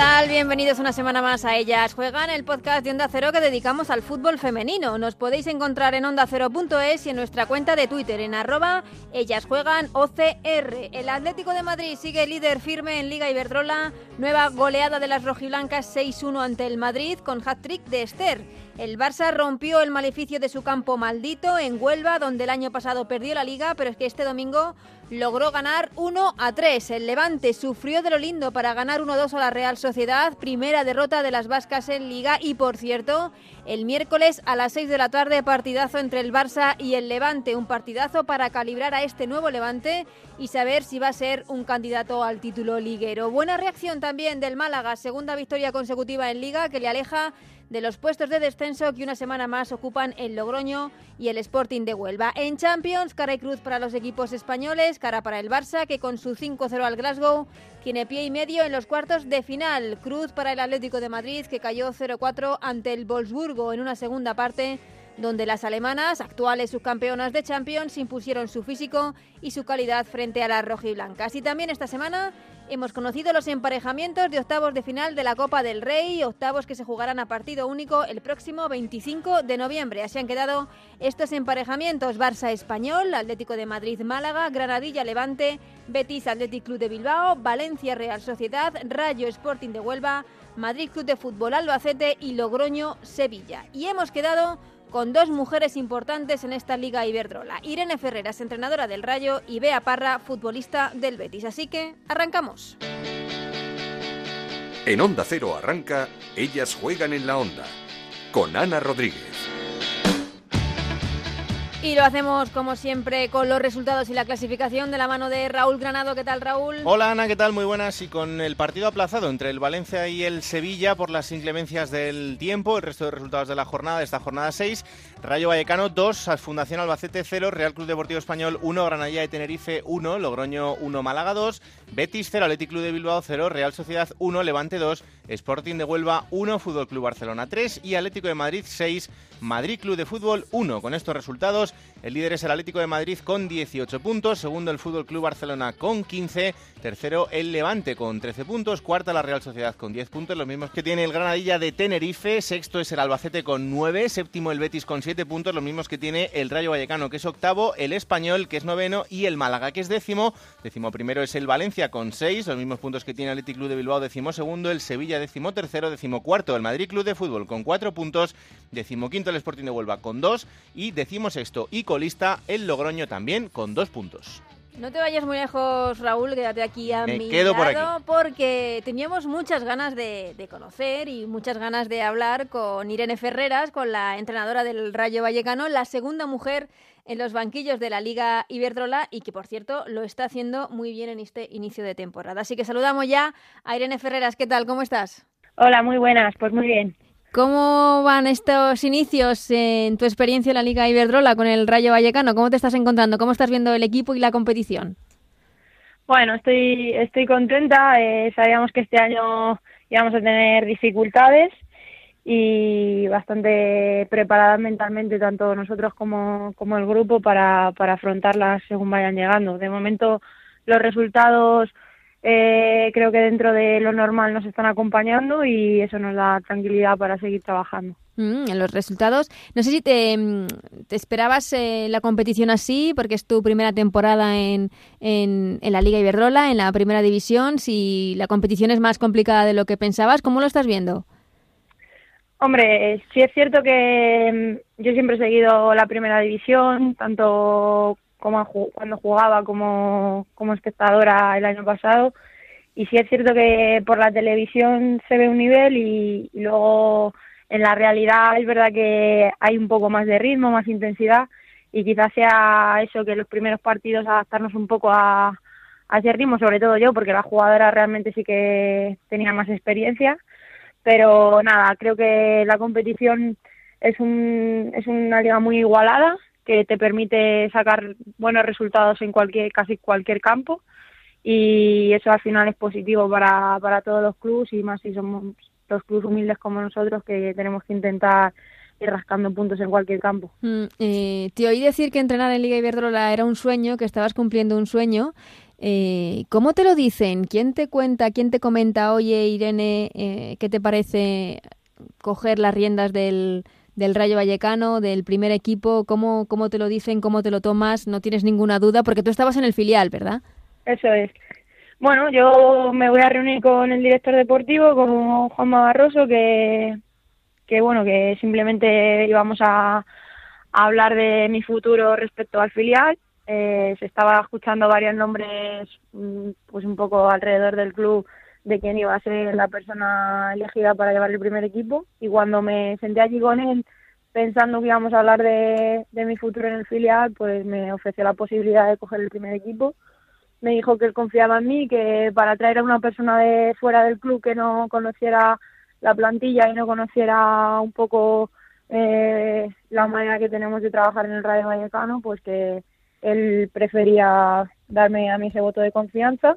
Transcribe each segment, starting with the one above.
Bienvenidos una semana más a Ellas Juegan, el podcast de Onda Cero que dedicamos al fútbol femenino. Nos podéis encontrar en ondacero.es y en nuestra cuenta de Twitter en arroba Ellas Juegan OCR. El Atlético de Madrid sigue líder firme en Liga Iberdrola. Nueva goleada de las rojiblancas 6-1 ante el Madrid con hat-trick de Esther. El Barça rompió el maleficio de su campo maldito en Huelva, donde el año pasado perdió la liga, pero es que este domingo logró ganar 1 a 3. El Levante sufrió de lo lindo para ganar 1-2 a la Real Sociedad, primera derrota de las vascas en liga y por cierto, el miércoles a las 6 de la tarde partidazo entre el Barça y el Levante, un partidazo para calibrar a este nuevo Levante y saber si va a ser un candidato al título liguero. Buena reacción también del Málaga, segunda victoria consecutiva en liga que le aleja de los puestos de descenso que una semana más ocupan el Logroño y el Sporting de Huelva. En Champions, cara y cruz para los equipos españoles, cara para el Barça, que con su 5-0 al Glasgow tiene pie y medio en los cuartos de final. Cruz para el Atlético de Madrid, que cayó 0-4 ante el Wolfsburgo en una segunda parte donde las alemanas, actuales subcampeonas de Champions, impusieron su físico y su calidad frente a las rojiblancas. Y también esta semana hemos conocido los emparejamientos de octavos de final de la Copa del Rey, octavos que se jugarán a partido único el próximo 25 de noviembre. Así han quedado estos emparejamientos: Barça Español, Atlético de Madrid Málaga, Granadilla Levante, Betis Athletic Club de Bilbao, Valencia Real Sociedad, Rayo Sporting de Huelva, Madrid Club de Fútbol Albacete y Logroño Sevilla. Y hemos quedado con dos mujeres importantes en esta Liga Iberdrola. Irene Ferreras, entrenadora del Rayo, y Bea Parra, futbolista del Betis. Así que, arrancamos. En Onda Cero arranca, ellas juegan en la onda, con Ana Rodríguez. Y lo hacemos como siempre con los resultados y la clasificación de la mano de Raúl Granado. ¿Qué tal, Raúl? Hola, Ana, ¿qué tal? Muy buenas. Y con el partido aplazado entre el Valencia y el Sevilla por las inclemencias del tiempo, el resto de resultados de la jornada, esta jornada 6, Rayo Vallecano 2, Fundación Albacete 0, Real Club Deportivo Español 1, Granadilla de Tenerife 1, Logroño 1, Málaga 2, Betis 0, Athletic Club de Bilbao 0, Real Sociedad 1, Levante 2, Sporting de Huelva 1, Fútbol Club Barcelona 3 y Atlético de Madrid 6, Madrid Club de Fútbol 1. Con estos resultados, el líder es el Atlético de Madrid con 18 puntos, segundo el Fútbol Club Barcelona con 15, tercero el Levante con 13 puntos, cuarta la Real Sociedad con 10 puntos, los mismos que tiene el Granadilla de Tenerife, sexto es el Albacete con 9, séptimo el Betis con 7 puntos, los mismos que tiene el Rayo Vallecano que es octavo, el Español que es noveno. Y el Málaga que es décimo, décimo primero es el Valencia con 6, los mismos puntos que tiene el Atlético Club de Bilbao décimo segundo, el Sevilla décimo tercero, décimo cuarto el Madrid Club de Fútbol con 4 puntos, décimo quinto el Sporting de Huelva con 2 y decimos sexto y colista el Logroño también con 2 puntos. No te vayas muy lejos, Raúl, quédate aquí a Me mi quedo por lado, aquí. porque teníamos muchas ganas de, de conocer y muchas ganas de hablar con Irene Ferreras, con la entrenadora del Rayo Vallecano, la segunda mujer en los banquillos de la Liga Iberdrola y que, por cierto, lo está haciendo muy bien en este inicio de temporada. Así que saludamos ya a Irene Ferreras. ¿Qué tal? ¿Cómo estás? Hola, muy buenas, pues muy bien. ¿Cómo van estos inicios en tu experiencia en la Liga Iberdrola con el Rayo Vallecano? ¿Cómo te estás encontrando? ¿Cómo estás viendo el equipo y la competición? Bueno, estoy, estoy contenta. eh, sabíamos que este año íbamos a tener dificultades y bastante preparadas mentalmente, tanto nosotros como, como el grupo, para, para afrontarlas según vayan llegando. De momento, los resultados eh, creo que dentro de lo normal nos están acompañando y eso nos da tranquilidad para seguir trabajando. Mm, en los resultados. No sé si te, mm, te esperabas eh, la competición así, porque es tu primera temporada en, en, en la Liga Iberdrola, en la primera división. Si la competición es más complicada de lo que pensabas, ¿cómo lo estás viendo? Hombre, eh, sí es cierto que mm, yo siempre he seguido la primera división, tanto cuando jugaba como, como espectadora el año pasado. Y sí es cierto que por la televisión se ve un nivel y, y luego en la realidad es verdad que hay un poco más de ritmo, más intensidad y quizás sea eso que los primeros partidos adaptarnos un poco a, a ese ritmo, sobre todo yo, porque la jugadora realmente sí que tenía más experiencia pero nada, creo que la competición es, un, es una liga muy igualada que te permite sacar buenos resultados en cualquier casi cualquier campo y eso al final es positivo para, para todos los clubes y más si somos los clubes humildes como nosotros que tenemos que intentar ir rascando puntos en cualquier campo. Mm, eh, te oí decir que entrenar en Liga Iberdrola era un sueño, que estabas cumpliendo un sueño. Eh, ¿Cómo te lo dicen? ¿Quién te cuenta, quién te comenta, oye Irene, eh, qué te parece coger las riendas del, del Rayo Vallecano, del primer equipo? ¿Cómo, ¿Cómo te lo dicen? ¿Cómo te lo tomas? No tienes ninguna duda, porque tú estabas en el filial, ¿verdad? Eso es. Bueno, yo me voy a reunir con el director deportivo, con Juanma Barroso, que, que bueno, que simplemente íbamos a, hablar de mi futuro respecto al filial. Eh, se estaba escuchando varios nombres, mm, pues un poco alrededor del club de quién iba a ser la persona elegida para llevar el primer equipo. Y cuando me senté allí con él, pensando que íbamos a hablar de, de mi futuro en el filial, pues me ofreció la posibilidad de coger el primer equipo me dijo que él confiaba en mí, que para traer a una persona de fuera del club que no conociera la plantilla y no conociera un poco eh, la manera que tenemos de trabajar en el Radio Vallecano, pues que él prefería darme a mí ese voto de confianza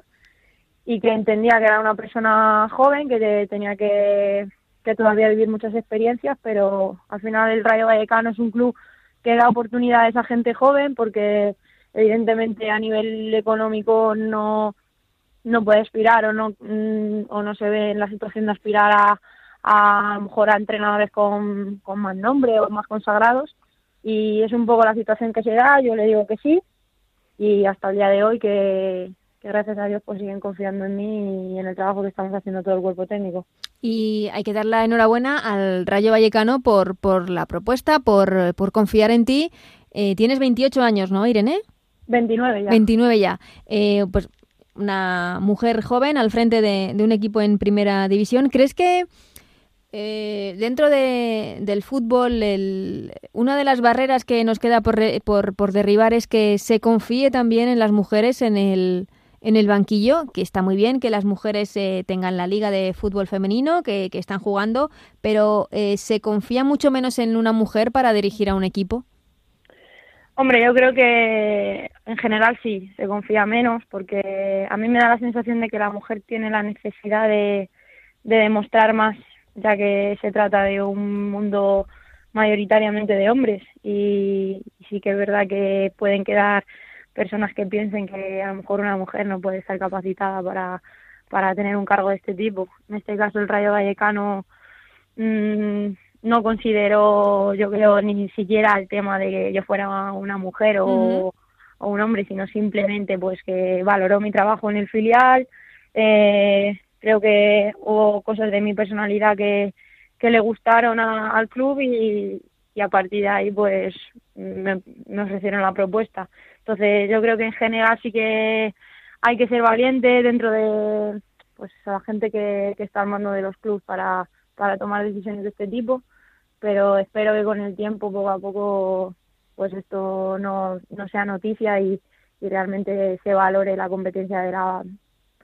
y que entendía que era una persona joven, que tenía que, que todavía vivir muchas experiencias, pero al final el Rayo Vallecano es un club que da oportunidades a gente joven porque evidentemente a nivel económico no no puede aspirar o no mm, o no se ve en la situación de aspirar a a, mejor a entrenadores con, con más nombre o más consagrados. Y es un poco la situación que se da yo le digo que sí y hasta el día de hoy que, que gracias a Dios pues siguen confiando en mí y en el trabajo que estamos haciendo todo el cuerpo técnico. Y hay que dar la enhorabuena al Rayo Vallecano por, por la propuesta, por, por confiar en ti. Eh, tienes 28 años, ¿no, Irene? 29 ya. 29 ya. Eh, pues una mujer joven al frente de, un equipo en primera división. ¿Crees que eh, dentro de, del fútbol una de las barreras que nos queda por, por, por, derribar es que se confíe también en las mujeres en el, en el banquillo, que está muy bien que las mujeres eh, tengan la liga de fútbol femenino, que, que están jugando, pero ¿se confía mucho menos en una mujer para dirigir a un equipo? Hombre, yo creo que en general sí, se confía menos porque a mí me da la sensación de que la mujer tiene la necesidad de, demostrar más, ya que se trata de un mundo mayoritariamente de hombres y, sí que es verdad que pueden quedar personas que piensen que a lo mejor una mujer no puede estar capacitada para, para tener un cargo de este tipo. En este caso el Rayo Vallecano mmm, no considero, yo creo, ni siquiera el tema de que yo fuera una mujer o, un hombre, sino simplemente pues que valoró mi trabajo en el filial. Eh, creo que hubo cosas de mi personalidad que, que le gustaron al club y, y, a partir de ahí pues me, me ofrecieron la propuesta. Entonces yo creo que en general sí que hay que ser valiente dentro de pues la gente que, que está al mando de los clubes para, para tomar decisiones de este tipo. Pero espero que con el tiempo, poco a poco, pues esto no, no sea noticia y, realmente se valore la competencia de la,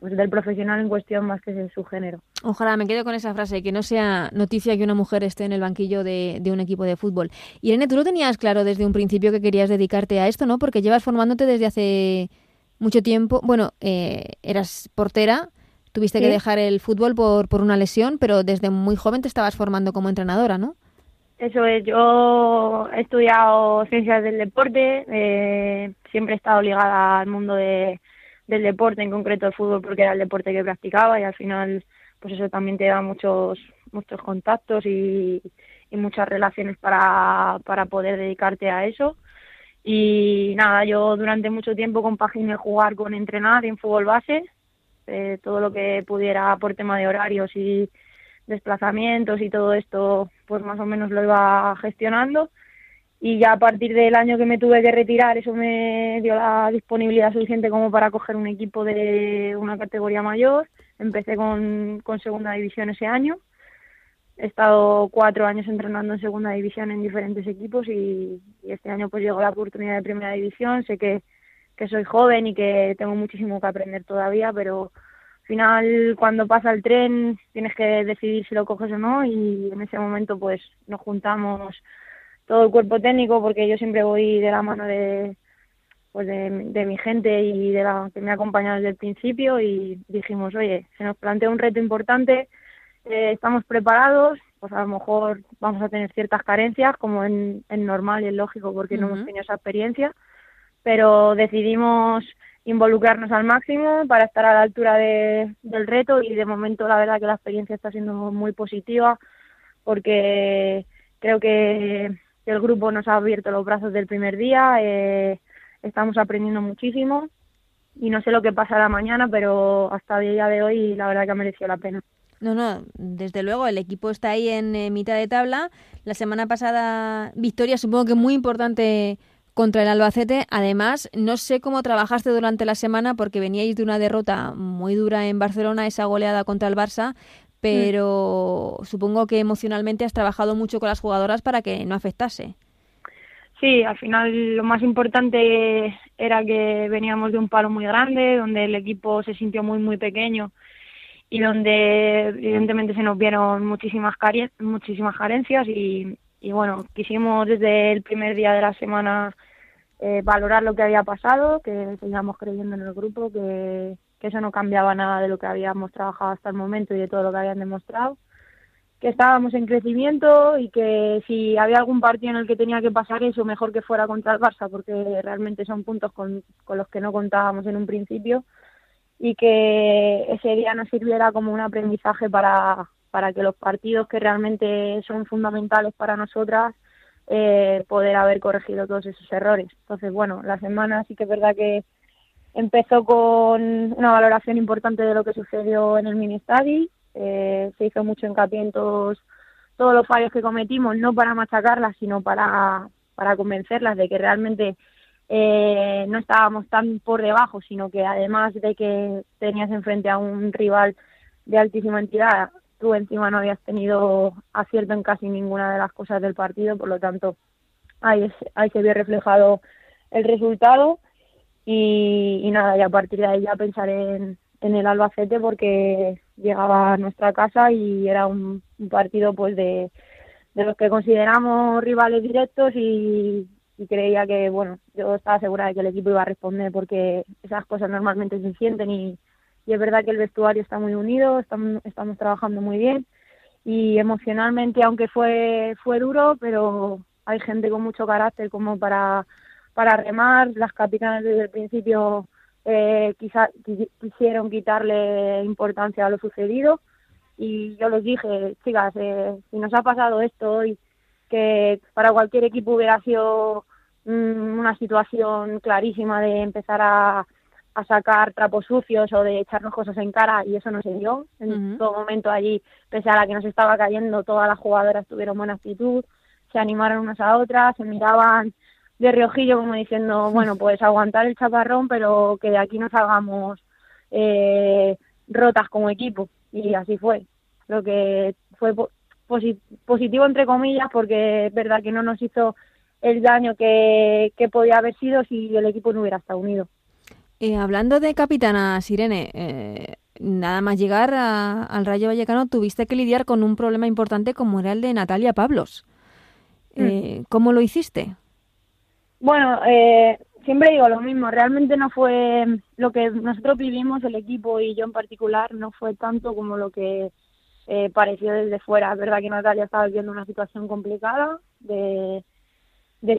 pues del profesional en cuestión más que en su género. Ojalá me quedo con esa frase, que no sea noticia que una mujer esté en el banquillo de, de, un equipo de fútbol. Irene, tú lo tenías claro desde un principio que querías dedicarte a esto, ¿no? Porque llevas formándote desde hace mucho tiempo. Bueno, eh, eras portera, tuviste que dejar el fútbol por, por una lesión, pero desde muy joven te estabas formando como entrenadora, ¿no? Eso es, yo he estudiado ciencias del deporte, eh, siempre he estado ligada al mundo de, del deporte, en concreto el fútbol, porque era el deporte que practicaba y al final, pues eso también te da muchos, muchos contactos y, y muchas relaciones para, para poder dedicarte a eso. Y nada, yo durante mucho tiempo compaginé jugar con entrenar en fútbol base, eh, todo lo que pudiera por tema de horarios y desplazamientos y todo esto, pues más o menos lo iba gestionando. Y ya a partir del año que me tuve que retirar, eso me dio la disponibilidad suficiente como para coger un equipo de una categoría mayor. Empecé con, con segunda división ese año. He estado cuatro años entrenando en segunda división en diferentes equipos y, y este año pues llegó la oportunidad de primera división. Sé que, que soy joven y que tengo muchísimo que aprender todavía, pero final cuando pasa el tren tienes que decidir si lo coges o no y en ese momento pues nos juntamos todo el cuerpo técnico porque yo siempre voy de la mano de pues de, mi gente y de la que me ha acompañado desde el principio y dijimos oye se nos plantea un reto importante eh, estamos preparados, pues a lo mejor vamos a tener ciertas carencias, como en, normal y es lógico, porque no hemos tenido esa experiencia, pero decidimos involucrarnos al máximo para estar a la altura de, del reto y de momento la verdad que la experiencia está siendo muy positiva porque creo que, el grupo nos ha abierto los brazos del primer día, eh, estamos aprendiendo muchísimo y no sé lo que pasará mañana, pero hasta el día de hoy la verdad que ha merecido la pena. No, no, desde luego el equipo está ahí en eh, mitad de tabla. La semana pasada victoria supongo que muy importante contra el Albacete. Además, no sé cómo trabajaste durante la semana porque veníais de una derrota muy dura en Barcelona, esa goleada contra el Barça, pero supongo que emocionalmente has trabajado mucho con las jugadoras para que no afectase. Sí, al final lo más importante era que veníamos de un palo muy grande, donde el equipo se sintió muy, muy pequeño y donde evidentemente se nos vieron muchísimas, muchísimas carencias y, y bueno, quisimos desde el primer día de la semana eh, valorar lo que había pasado, que seguíamos creyendo en el grupo, que, que eso no cambiaba nada de lo que habíamos trabajado hasta el momento y de todo lo que habían demostrado que estábamos en crecimiento y que si había algún partido en el que tenía que pasar eso, mejor que fuera contra el Barça, porque realmente son puntos con, con los que no contábamos en un principio y que ese día nos sirviera como un aprendizaje para, para que los partidos que realmente son fundamentales para nosotras eh, poder haber corregido todos esos errores. Entonces, bueno, la semana sí que es verdad que empezó con una valoración importante de lo que sucedió en el mini eh, se hizo mucho hincapié en todos, los fallos que cometimos, no para machacarlas, sino para, para convencerlas de que realmente eh, no estábamos tan por debajo, sino que además de que tenías enfrente a un rival de altísima entidad, tú encima no habías tenido acierto en casi ninguna de las cosas del partido, por lo tanto ahí, ahí se vio reflejado el resultado y, y nada, y a partir de ahí ya pensar en, el Albacete porque llegaba a nuestra casa y era un, partido pues de, de, los que consideramos rivales directos y, creía que bueno yo estaba segura de que el equipo iba a responder porque esas cosas normalmente se sienten y, y es verdad que el vestuario está muy unido estamos, estamos trabajando muy bien y emocionalmente aunque fue fue duro pero hay gente con mucho carácter como para para remar. Las capitanas desde el principio eh, quizá, quisieron quitarle importancia a lo sucedido. Y yo les dije, chicas, eh, si nos ha pasado esto hoy, que para cualquier equipo hubiera sido mm, una situación clarísima de empezar a, a, sacar trapos sucios o de echarnos cosas en cara y eso no se dio. En todo momento allí, pese a la que nos estaba cayendo, todas las jugadoras tuvieron buena actitud, se animaron unas a otras, se miraban de riojillo como diciendo, bueno, pues aguantar el chaparrón, pero que de aquí nos hagamos eh, rotas como equipo. Y así fue. Lo que fue positivo, entre comillas, porque es verdad que no nos hizo el daño que, podía haber sido si el equipo no hubiera estado unido. Eh, hablando de capitana Sirene, eh, nada más llegar al Rayo Vallecano tuviste que lidiar con un problema importante como era el de Natalia Pablos. Mm. ¿Cómo lo hiciste? Bueno, eh, siempre digo lo mismo, realmente no fue lo que nosotros vivimos, el equipo y yo en particular, no fue tanto como lo que eh, pareció desde fuera. Es verdad que Natalia estaba viviendo una situación complicada de,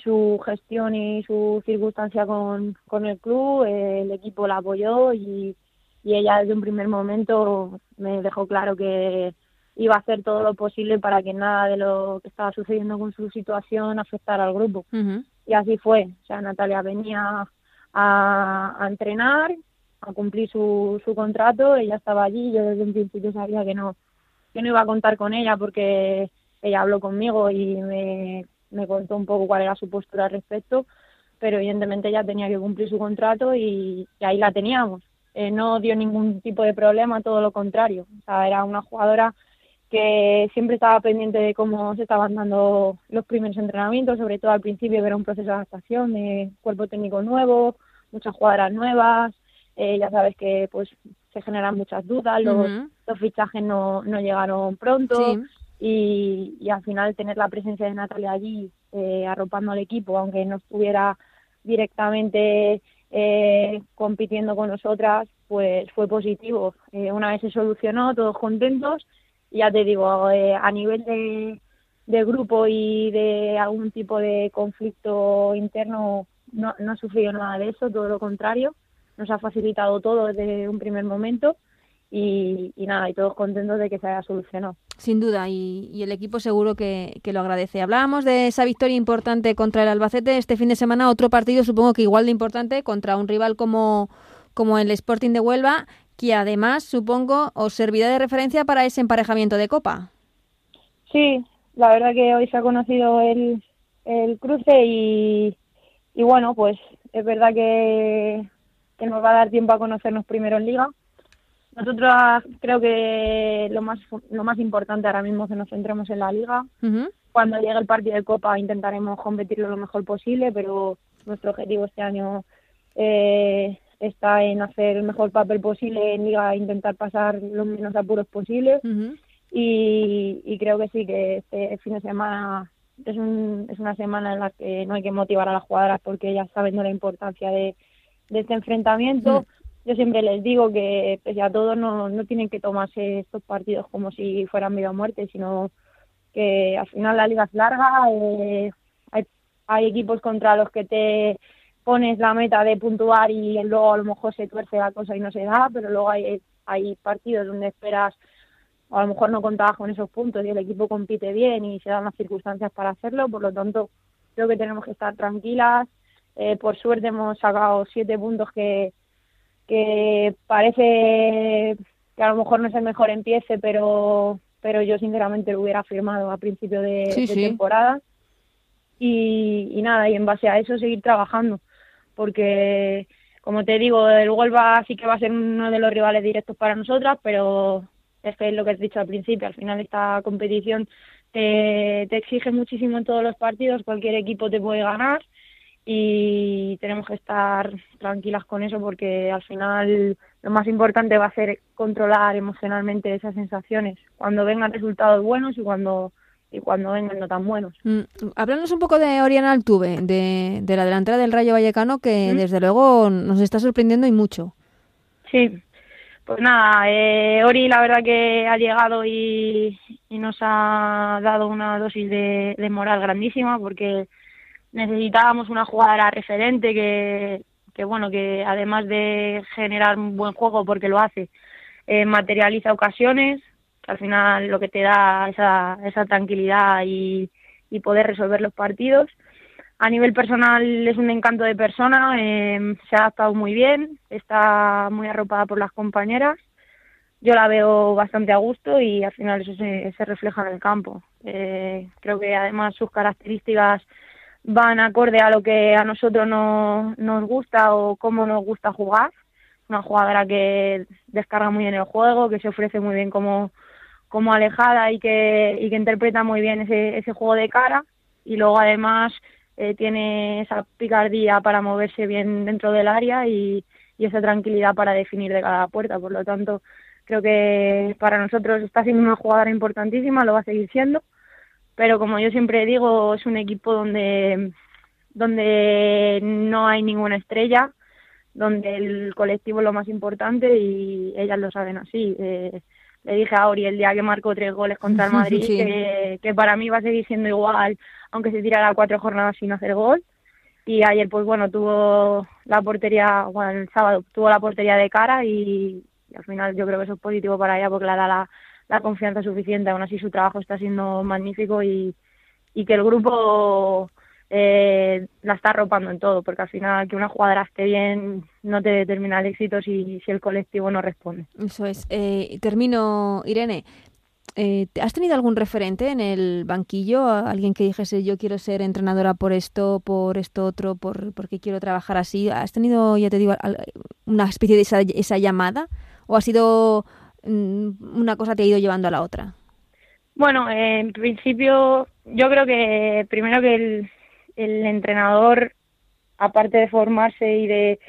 su gestión y su circunstancia con, con el club, el equipo la apoyó y, y ella desde un primer momento me dejó claro que iba a hacer todo lo posible para que nada de lo que estaba sucediendo con su situación afectara al grupo y así fue. O sea, Natalia venía a, entrenar, a cumplir su, su contrato, ella estaba allí, yo desde un principio sabía que no, que no iba a contar con ella porque ella habló conmigo y me, me contó un poco cuál era su postura al respecto, pero evidentemente ella tenía que cumplir su contrato y, ahí la teníamos. Eh, no dio ningún tipo de problema, todo lo contrario. O sea, era una jugadora que siempre estaba pendiente de cómo se estaban dando los primeros entrenamientos, sobre todo al principio, que era un proceso de adaptación de cuerpo técnico nuevo, muchas jugadoras nuevas, eh, ya sabes que pues se generan muchas dudas, los, los fichajes no, no llegaron pronto y, y, al final tener la presencia de Natalia allí eh, arropando al equipo, aunque no estuviera directamente eh, compitiendo con nosotras, pues fue positivo. una vez se solucionó, todos contentos ya te digo, eh, a nivel de, de grupo y de algún tipo de conflicto interno no, no ha sufrido nada de eso, todo lo contrario, nos ha facilitado todo desde un primer momento y, nada, y todos contentos de que se haya solucionado. Sin duda, y, el equipo seguro que, que, lo agradece. Hablábamos de esa victoria importante contra el Albacete este fin de semana, otro partido supongo que igual de importante contra un rival como, como el Sporting de Huelva, que además supongo os servirá de referencia para ese emparejamiento de Copa. Sí, la verdad que hoy se ha conocido el, el cruce y, y bueno, pues es verdad que, que nos va a dar tiempo a conocernos primero en Liga nosotros creo que lo más lo más importante ahora mismo es que nos centremos en la liga. Cuando llegue el partido de Copa intentaremos competirlo lo mejor posible, pero nuestro objetivo este año eh, está en hacer el mejor papel posible en liga, intentar pasar los menos apuros posibles. y, y, creo que sí, que este fin de semana es, un, es una semana en la que no hay que motivar a las jugadoras porque ya saben de la importancia de, de este enfrentamiento. Yo siempre les digo que pese a todo no, no tienen que tomarse estos partidos como si fueran vida o muerte, sino que al final la liga es larga, eh, hay, hay equipos contra los que te pones la meta de puntuar y luego a lo mejor se tuerce la cosa y no se da, pero luego hay, hay partidos donde esperas o a lo mejor no contabas con esos puntos y el equipo compite bien y se dan las circunstancias para hacerlo, por lo tanto creo que tenemos que estar tranquilas. Eh, por suerte hemos sacado siete puntos que, que parece que a lo mejor no es el mejor empiece, pero, pero yo sinceramente lo hubiera firmado a principio de, temporada. Y, y, nada, y en base a eso seguir trabajando, porque como te digo, el Huelva sí que va a ser uno de los rivales directos para nosotras, pero es que es lo que has dicho al principio, al final esta competición te, te exige muchísimo en todos los partidos, cualquier equipo te puede ganar y tenemos que estar tranquilas con eso porque al final lo más importante va a ser controlar emocionalmente esas sensaciones cuando vengan resultados buenos y cuando y cuando vengan no tan buenos. Mm, un poco de Oriana Altuve, de, de la delantera del Rayo Vallecano, que desde luego nos está sorprendiendo y mucho. Sí, pues nada, eh, Ori la verdad que ha llegado y, y nos ha dado una dosis de, de moral grandísima porque necesitábamos una jugadora referente que, que bueno, que además de generar un buen juego porque lo hace, eh, materializa ocasiones, al final lo que te da esa, esa tranquilidad y, y poder resolver los partidos. A nivel personal es un encanto de persona, eh, se ha adaptado muy bien, está muy arropada por las compañeras. Yo la veo bastante a gusto y al final eso se, se refleja en el campo. Eh, creo que además sus características van acorde a lo que a nosotros no, nos gusta o cómo nos gusta jugar. Una jugadora que descarga muy bien el juego, que se ofrece muy bien como, como alejada y que, y que interpreta muy bien ese, ese juego de cara. Y luego además eh, tiene esa picardía para moverse bien dentro del área y, y esa tranquilidad para definir de cada puerta. Por lo tanto, creo que para nosotros está siendo una jugadora importantísima, lo va a seguir siendo pero como yo siempre digo, es un equipo donde, donde no hay ninguna estrella, donde el colectivo es lo más importante y ellas lo saben así. Eh, le dije a Ori el día que marcó tres goles contra el Madrid que, que, para mí va a seguir siendo igual, aunque se tirara cuatro jornadas sin hacer gol. Y ayer, pues bueno, tuvo la portería, bueno, el sábado tuvo la portería de cara y, y al final yo creo que eso es positivo para ella porque le da la, la confianza suficiente. Aún así su trabajo está siendo magnífico y, y que el grupo eh, la está arropando en todo, porque al final que una jugadora esté bien no te determina el éxito si, si el colectivo no responde. Eso es. Eh, termino, Irene. Eh, ¿Has tenido algún referente en el banquillo? ¿Alguien que dijese yo quiero ser entrenadora por esto, por esto otro, por porque quiero trabajar así? ¿Has tenido, ya te digo, una especie de esa, esa llamada? ¿O ha sido Mm, una cosa te ha ido llevando a la otra? Bueno, en principio yo creo que primero que el, el entrenador, aparte de formarse y de,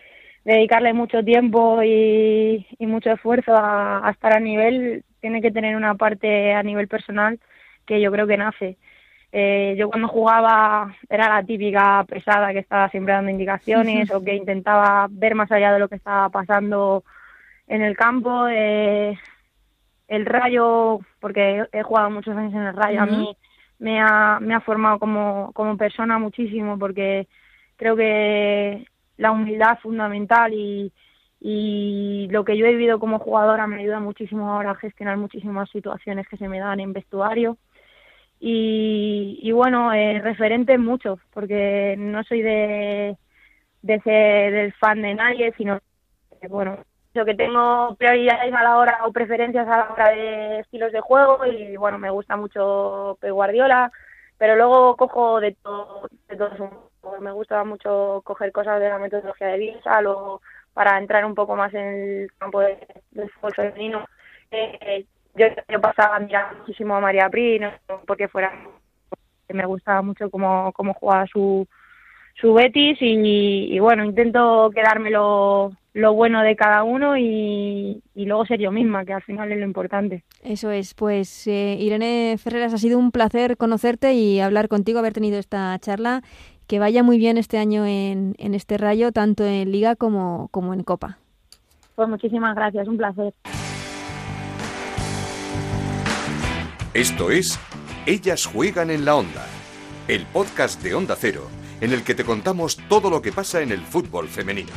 dedicarle mucho tiempo y, mucho esfuerzo a, estar a nivel, tiene que tener una parte a nivel personal que yo creo que nace. Eh, yo cuando jugaba era la típica pesada que estaba siempre dando indicaciones o que intentaba ver más allá de lo que estaba pasando en el campo. Eh, el Rayo, porque he jugado muchos años en el Rayo, a mí me ha, me ha formado como, como persona muchísimo porque creo que la humildad es fundamental y, y lo que yo he vivido como jugadora me ayuda muchísimo ahora a gestionar muchísimas situaciones que se me dan en vestuario. Y, y bueno, eh, referente mucho, porque no soy de, de ser el fan de nadie, sino bueno, lo que tengo prioridades a la hora o preferencias a la hora de estilos de juego y bueno, me gusta mucho Pep Guardiola, pero luego cojo de todo, de todo me gusta mucho coger cosas de la metodología de Bielsa, luego para entrar un poco más en el campo del fútbol femenino. Eh, yo, yo pasaba a muchísimo a María Pri, no porque fuera me gustaba mucho cómo, cómo jugaba su, su Betis y, bueno, intento quedarme lo, lo, bueno de cada uno y, y, luego ser yo misma, que al final es lo importante. Eso es, pues eh, Irene Ferreras, ha sido un placer conocerte y hablar contigo, haber tenido esta charla. Que vaya muy bien este año en, en este rayo, tanto en Liga como, como en Copa. Pues muchísimas gracias, un placer. Esto es Ellas juegan en la onda, el podcast de Onda Cero, en el que te contamos todo lo que pasa en el fútbol femenino.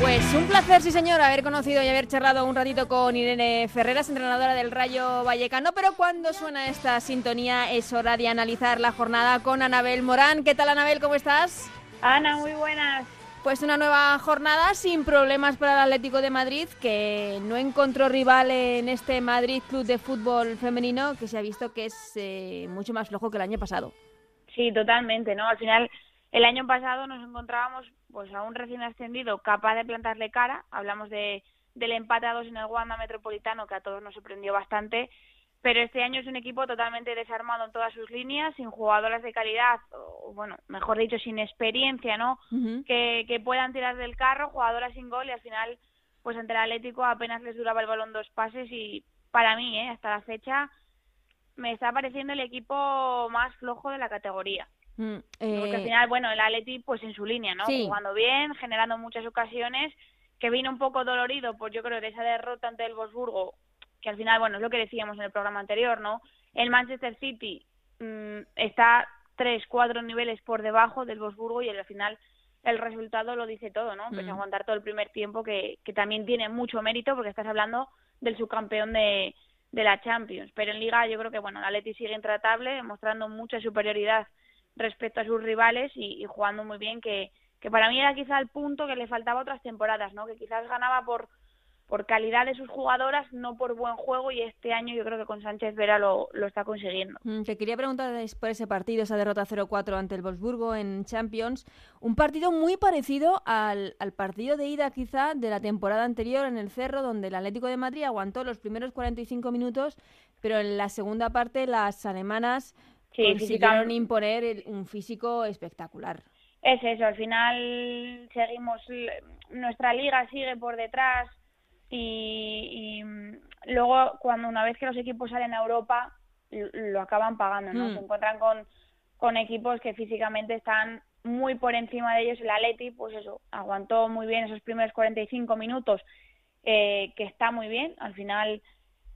Pues un placer, sí señor, haber conocido y haber charlado un ratito con Irene Ferreras, entrenadora del Rayo Vallecano, pero cuando suena esta sintonía es hora de analizar la jornada con Anabel Morán. ¿Qué tal Anabel? ¿Cómo estás? Ana, muy buenas. Pues una nueva jornada sin problemas para el Atlético de Madrid, que no encontró rival en este Madrid Club de Fútbol Femenino, que se ha visto que es eh, mucho más flojo que el año pasado. Sí, totalmente, ¿no? Al final, el año pasado nos encontrábamos pues a un recién ascendido capaz de plantarle cara. Hablamos de, del empate a dos en el Wanda Metropolitano, que a todos nos sorprendió bastante pero este año es un equipo totalmente desarmado en todas sus líneas, sin jugadoras de calidad, o bueno, mejor dicho, sin experiencia, ¿no? que, que puedan tirar del carro, jugadoras sin gol y al final, pues ante el Atlético apenas les duraba el balón dos pases y para mí, ¿eh? hasta la fecha, me está pareciendo el equipo más flojo de la categoría. Mm, Porque al eh, final, bueno, el Atlético pues en su línea, ¿no? Jugando bien, generando muchas ocasiones, que vino un poco dolorido, pues yo creo, de esa derrota ante el Bosburgo que al final, bueno, es lo que decíamos en el programa anterior, ¿no? El Manchester City mm, está tres, cuatro niveles por debajo del Bosburgo y al final el resultado lo dice todo, ¿no? Pues aguantar todo el primer tiempo que, que también tiene mucho mérito porque estás hablando del subcampeón de, de la Champions. Pero en Liga yo creo que, bueno, el Atleti sigue intratable, mostrando mucha superioridad respecto a sus rivales y, y, jugando muy bien, que, que para mí era quizá el punto que le faltaba otras temporadas, ¿no? Que quizás ganaba por por calidad de sus jugadoras, no por buen juego, y este año yo creo que con Sánchez Vera lo, lo está consiguiendo. Mm, te quería preguntar por ese partido, esa derrota 0-4 ante el Wolfsburgo en Champions, un partido muy parecido al, al, partido de ida quizá de la temporada anterior en el Cerro, donde el Atlético de Madrid aguantó los primeros 45 minutos, pero en la segunda parte las alemanas consiguieron imponer un físico espectacular. Es eso, al final seguimos, nuestra liga sigue por detrás, y, mm, luego cuando una vez que los equipos salen a Europa lo acaban pagando, ¿no? Mm. Se encuentran con, con equipos que físicamente están muy por encima de ellos. El Atleti, pues eso, aguantó muy bien esos primeros 45 minutos, eh, que está muy bien. Al final,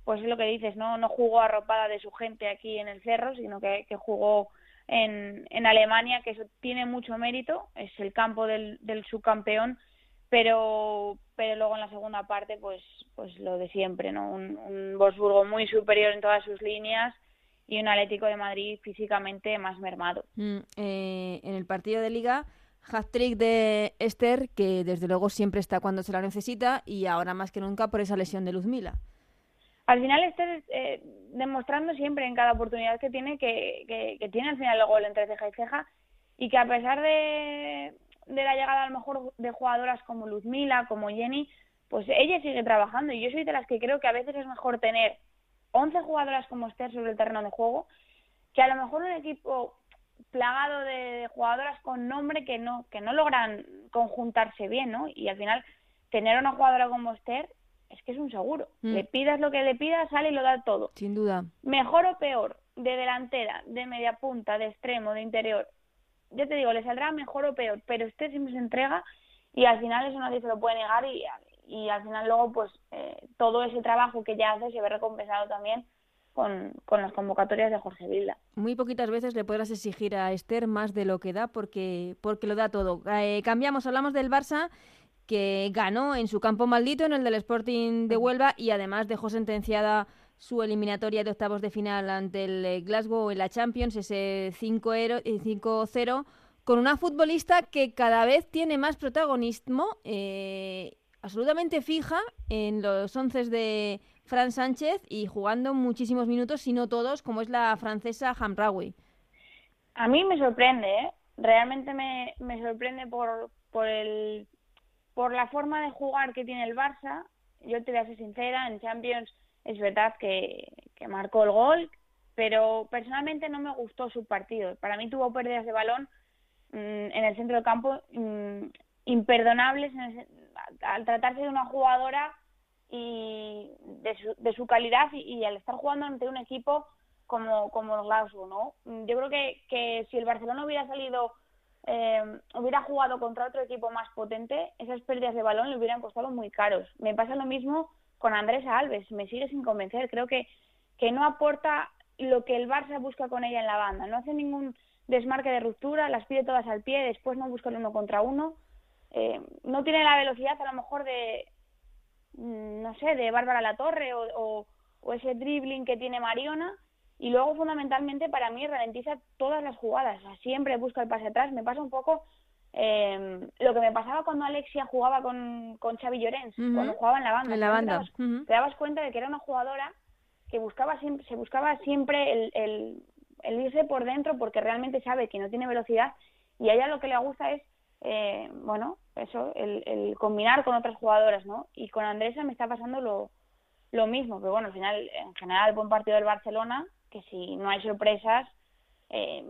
pues es lo que dices, ¿no? No jugó arropada de su gente aquí en el Cerro, sino que, que jugó en, en Alemania, que eso tiene mucho mérito, es el campo del, del subcampeón pero pero luego en la segunda parte pues pues lo de siempre no un, un Wolfsburgo muy superior en todas sus líneas y un Atlético de Madrid físicamente más mermado. Mm, eh, en el partido de Liga hat-trick de Esther que desde luego siempre está cuando se la necesita y ahora más que nunca por esa lesión de Luzmila. Al final Esther eh, demostrando siempre en cada oportunidad que tiene que, que, que tiene al final el gol entre ceja y ceja y que a pesar de de la llegada a lo mejor de jugadoras como Luzmila, como Jenny, pues ella sigue trabajando y yo soy de las que creo que a veces es mejor tener 11 jugadoras como Esther sobre el terreno de juego que a lo mejor un equipo plagado de, jugadoras con nombre que no que no logran conjuntarse bien, ¿no? Y al final tener una jugadora como Esther es que es un seguro. Mm. Le pidas lo que le pidas, sale y lo da todo. Sin duda. Mejor o peor, de delantera, de media punta, de extremo, de interior, yo te digo, le saldrá mejor o peor, pero usted siempre se entrega y al final eso nadie se lo puede negar y, y al final luego pues eh, todo ese trabajo que ya hace se ve recompensado también con, con, las convocatorias de Jorge Vilda. Muy poquitas veces le podrás exigir a Esther más de lo que da porque, porque lo da todo. Eh, cambiamos, hablamos del Barça que ganó en su campo maldito, en el del Sporting de Huelva, y además dejó sentenciada su eliminatoria de octavos de final ante el eh, Glasgow en la Champions, ese 5-0, eh, con una futbolista que cada vez tiene más protagonismo, eh, absolutamente fija en los once de Fran Sánchez y jugando muchísimos minutos, si no todos, como es la francesa Hamraoui. A mí me sorprende, ¿eh? realmente me, me sorprende por, por el por la forma de jugar que tiene el Barça, yo te voy a ser sincera, en Champions es verdad que, marcó el gol, pero personalmente no me gustó su partido. Para mí tuvo pérdidas de balón mm, en el centro del campo mm, imperdonables al tratarse de una jugadora y de su, de su calidad y, al estar jugando ante un equipo como, como el Glasgow, ¿no? Yo creo que, que si el Barcelona hubiera salido eh, hubiera jugado contra otro equipo más potente, esas pérdidas de balón le hubieran costado muy caros. Me pasa lo mismo con Andrés Alves, me sigue sin convencer. Creo que, que no aporta lo que el Barça busca con ella en la banda. No hace ningún desmarque de ruptura, las pide todas al pie, después no busca el uno contra uno. Eh, no tiene la velocidad a lo mejor de, mm, no sé, de Bárbara Latorre o, o, o ese dribbling que tiene Mariona y luego fundamentalmente para mí ralentiza todas las jugadas, siempre busca el pase atrás, me pasa un poco eh, lo que me pasaba cuando Alexia jugaba con, con Xavi Llorens, cuando jugaba en la banda. En la banda. Te, dabas, cuenta de que era una jugadora que buscaba siempre, se buscaba siempre el, el, el, irse por dentro porque realmente sabe que no tiene velocidad y a ella lo que le gusta es, eh, bueno, eso, el, el combinar con otras jugadoras, ¿no? Y con Andresa me está pasando lo, lo mismo, pero bueno, al final, en general, buen partido del Barcelona, que si no hay sorpresas, eh,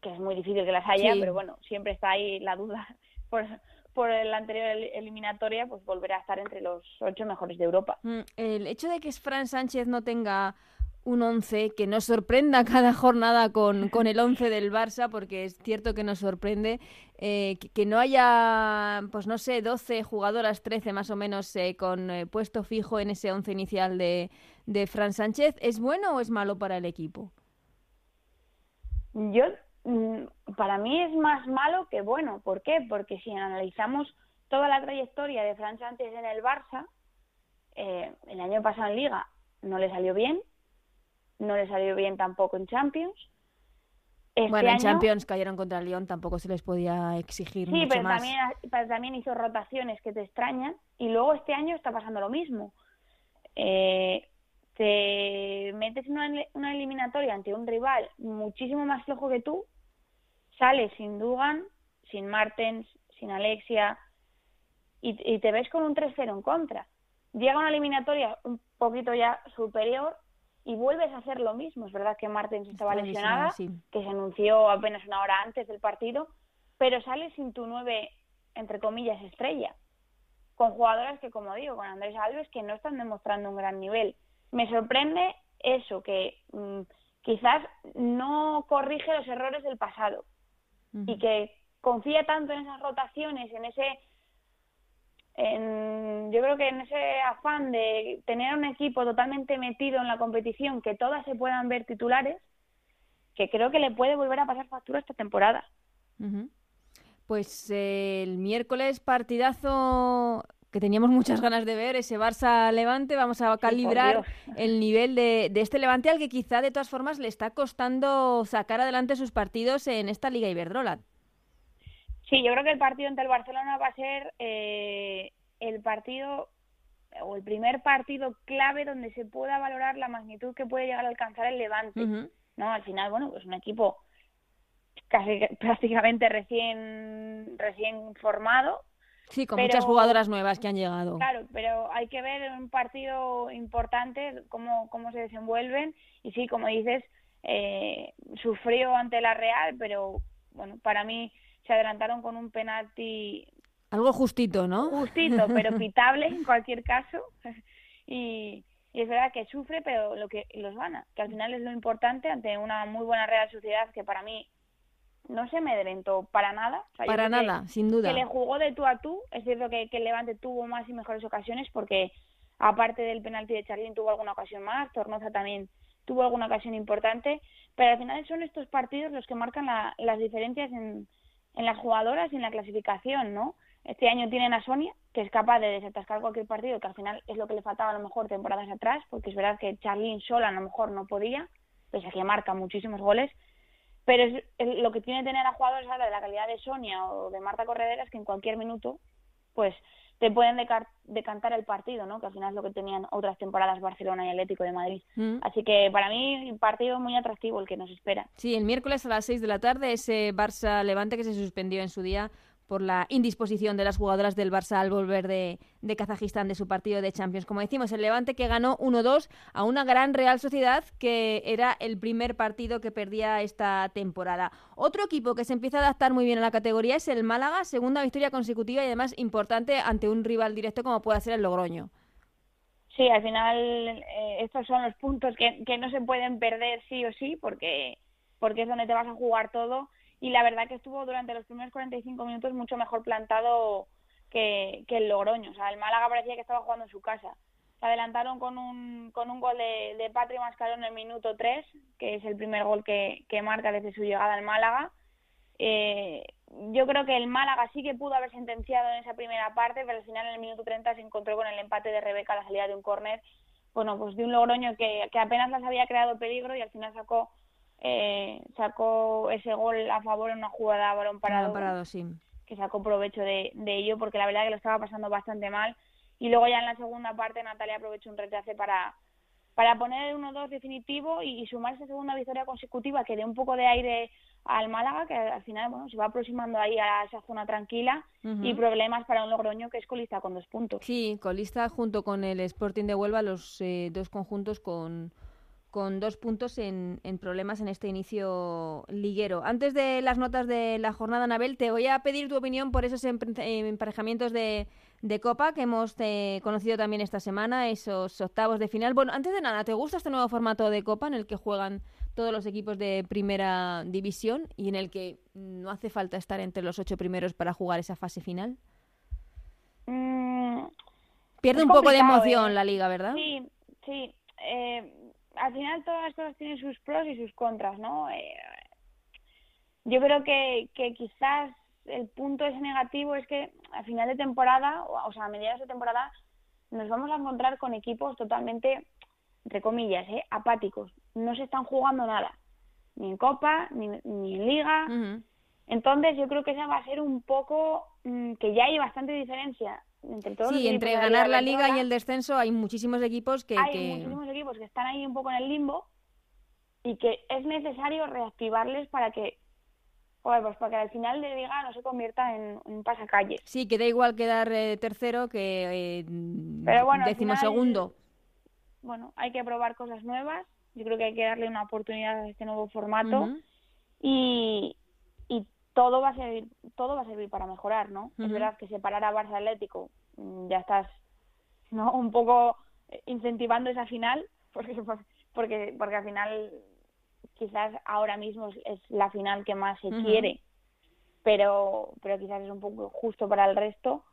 que es muy difícil que las haya, pero bueno, siempre está ahí la duda por, por la anterior eliminatoria, pues volverá a estar entre los ocho mejores de Europa. Mm, el hecho de que Fran Sánchez no tenga un 11 que nos sorprenda cada jornada con, con, el 11 del Barça, porque es cierto que nos sorprende eh, que, no haya, pues no sé, 12 jugadoras, 13 más o menos, eh, con eh, puesto fijo en ese 11 inicial de, de Fran Sánchez, ¿es bueno o es malo para el equipo? Yo, para mí es más malo que bueno. ¿Por qué? Porque si analizamos toda la trayectoria de Fran Sánchez en el Barça, el año pasado en Liga no le salió bien, no le salió bien tampoco en Champions. Este bueno, en Champions cayeron contra el Lyon, tampoco se les podía exigir sí, mucho pero más. También, pero también hizo rotaciones que te extrañan y luego este año está pasando lo mismo. Eh, te metes en una, una, eliminatoria ante un rival muchísimo más flojo que tú, sales sin Dugan, sin Martens, sin Alexia y, y te ves con un 3-0 en contra. Llega una eliminatoria un poquito ya superior y vuelves a hacer lo mismo. Es verdad que Martens estaba lesionada, que se anunció apenas una hora antes del partido, pero sales sin tu nueve, entre comillas, estrella, con jugadoras que, como digo, con Andrés Alves, que no están demostrando un gran nivel. Me sorprende eso, que mm, quizás no corrige los errores del pasado y que confía tanto en esas rotaciones, en ese yo creo que en ese afán de tener un equipo totalmente metido en la competición, que todas se puedan ver titulares, que creo que le puede volver a pasar factura esta temporada. Pues eh, el miércoles partidazo que teníamos muchas ganas de ver, ese Barça-Levante, vamos a calibrar el nivel de, de, este Levante al que quizá de todas formas le está costando sacar adelante sus partidos en esta Liga Iberdrola. Sí, yo creo que el partido entre el Barcelona va a ser eh, el partido o el primer partido clave donde se pueda valorar la magnitud que puede llegar a alcanzar el Levante. ¿no? Al final, bueno, es un equipo casi prácticamente recién recién formado. Sí, con muchas jugadoras nuevas que han llegado. Claro, pero hay que ver un partido importante cómo, cómo se desenvuelven. Y sí, como dices, eh, sufrió ante la Real, pero bueno, para mí se adelantaron con un penalti. Algo justito, ¿no? Justito, pero pitable en cualquier caso. y, es verdad que sufre, pero lo que los gana, que al final es lo importante ante una muy buena Real Sociedad que para mí no se amedrentó para nada. para nada, sin duda. Que le jugó de tú a tú. Es cierto que, que el Levante tuvo más y mejores ocasiones porque, aparte del penalti de Charlín, tuvo alguna ocasión más. Tornoza también tuvo alguna ocasión importante. Pero al final son estos partidos los que marcan las diferencias en, en las jugadoras y en la clasificación, ¿no? Este año tienen a Sonia, que es capaz de desatascar cualquier partido, que al final es lo que le faltaba a lo mejor temporadas atrás, porque es verdad que Charlene sola a lo mejor no podía, pese a que marca muchísimos goles, pero es, lo que tiene tener a jugadores ahora de la calidad de Sonia o de Marta Corredera es que en cualquier minuto, pues te pueden decantar el partido, ¿no? Que al final es lo que tenían otras temporadas Barcelona y Atlético de Madrid. Mm. Así que para mí un partido muy atractivo el que nos espera. Sí, el miércoles a las 6 de la tarde ese Barça Levante que se suspendió en su día por la indisposición de las jugadoras del Barça al volver de, Kazajistán de su partido de Champions. Como decimos, el Levante que ganó 1-2 a una gran Real Sociedad que era el primer partido que perdía esta temporada. Otro equipo que se empieza a adaptar muy bien a la categoría es el Málaga, segunda victoria consecutiva y además importante ante un rival directo como puede ser el Logroño. Sí, al final eh, estos son los puntos que, que no se pueden perder sí o sí porque, porque es donde te vas a jugar todo y la verdad que estuvo durante los primeros 45 minutos mucho mejor plantado que, que el Logroño. O sea, el Málaga parecía que estaba jugando en su casa. Se adelantaron con un, con un gol de, de Patri Mascarón en el minuto 3, que es el primer gol que, que marca desde su llegada al Málaga. Eh, yo creo que el Málaga sí que pudo haber sentenciado en esa primera parte, pero al final en el minuto 30 se encontró con el empate de Rebeca a la salida de un córner, bueno, pues de un Logroño que, que apenas las había creado peligro y al final sacó eh, sacó ese gol a favor en una jugada a balón parado, parado sí. que sacó provecho de, de, ello porque la verdad que lo estaba pasando bastante mal y luego ya en la segunda parte Natalia aprovechó un rechace para para poner el 1-2 definitivo y, sumar esa segunda victoria consecutiva que dé un poco de aire al Málaga, que al final bueno se va aproximando ahí a esa zona tranquila y problemas para un Logroño que es colista con dos puntos. Sí, colista junto con el Sporting de Huelva, los eh, dos conjuntos con con dos puntos en, problemas en este inicio liguero. Antes de las notas de la jornada, Anabel, te voy a pedir tu opinión por esos emparejamientos de, Copa que hemos eh, conocido también esta semana, esos octavos de final. Bueno, antes de nada, ¿te gusta este nuevo formato de Copa en el que juegan todos los equipos de primera división y en el que no hace falta estar entre los ocho primeros para jugar esa fase final? Mm, Pierde un poco de emoción ¿eh? la liga, ¿verdad? Sí, sí. Eh, al final todas las cosas tienen sus pros y sus contras, ¿no? Eh, yo creo que, que quizás el punto ese negativo es que a final de temporada, o, sea, a mediados de temporada, nos vamos a encontrar con equipos totalmente, entre comillas, ¿eh? apáticos. No se están jugando nada, ni en Copa, ni, ni en Liga. Entonces yo creo que esa va a ser un poco mm, que ya hay bastante diferencia entre todos sí, entre ganar la liga, y el descenso hay muchísimos equipos que... Hay muchísimos equipos que están ahí un poco en el limbo y que es necesario reactivarles para que pues para que al final de liga no se convierta en un pasacalle. Sí, que da igual quedar eh, tercero que eh, Pero bueno, décimo segundo. Bueno, hay que probar cosas nuevas. Yo creo que hay que darle una oportunidad a este nuevo formato. y, todo va a servir, todo va a servir para mejorar, ¿no? Es verdad que separar a Barça Atlético mm, ya estás ¿no? un poco incentivando esa final, porque, porque, porque al final quizás ahora mismo es, la final que más se quiere, pero, pero quizás es un poco justo para el resto.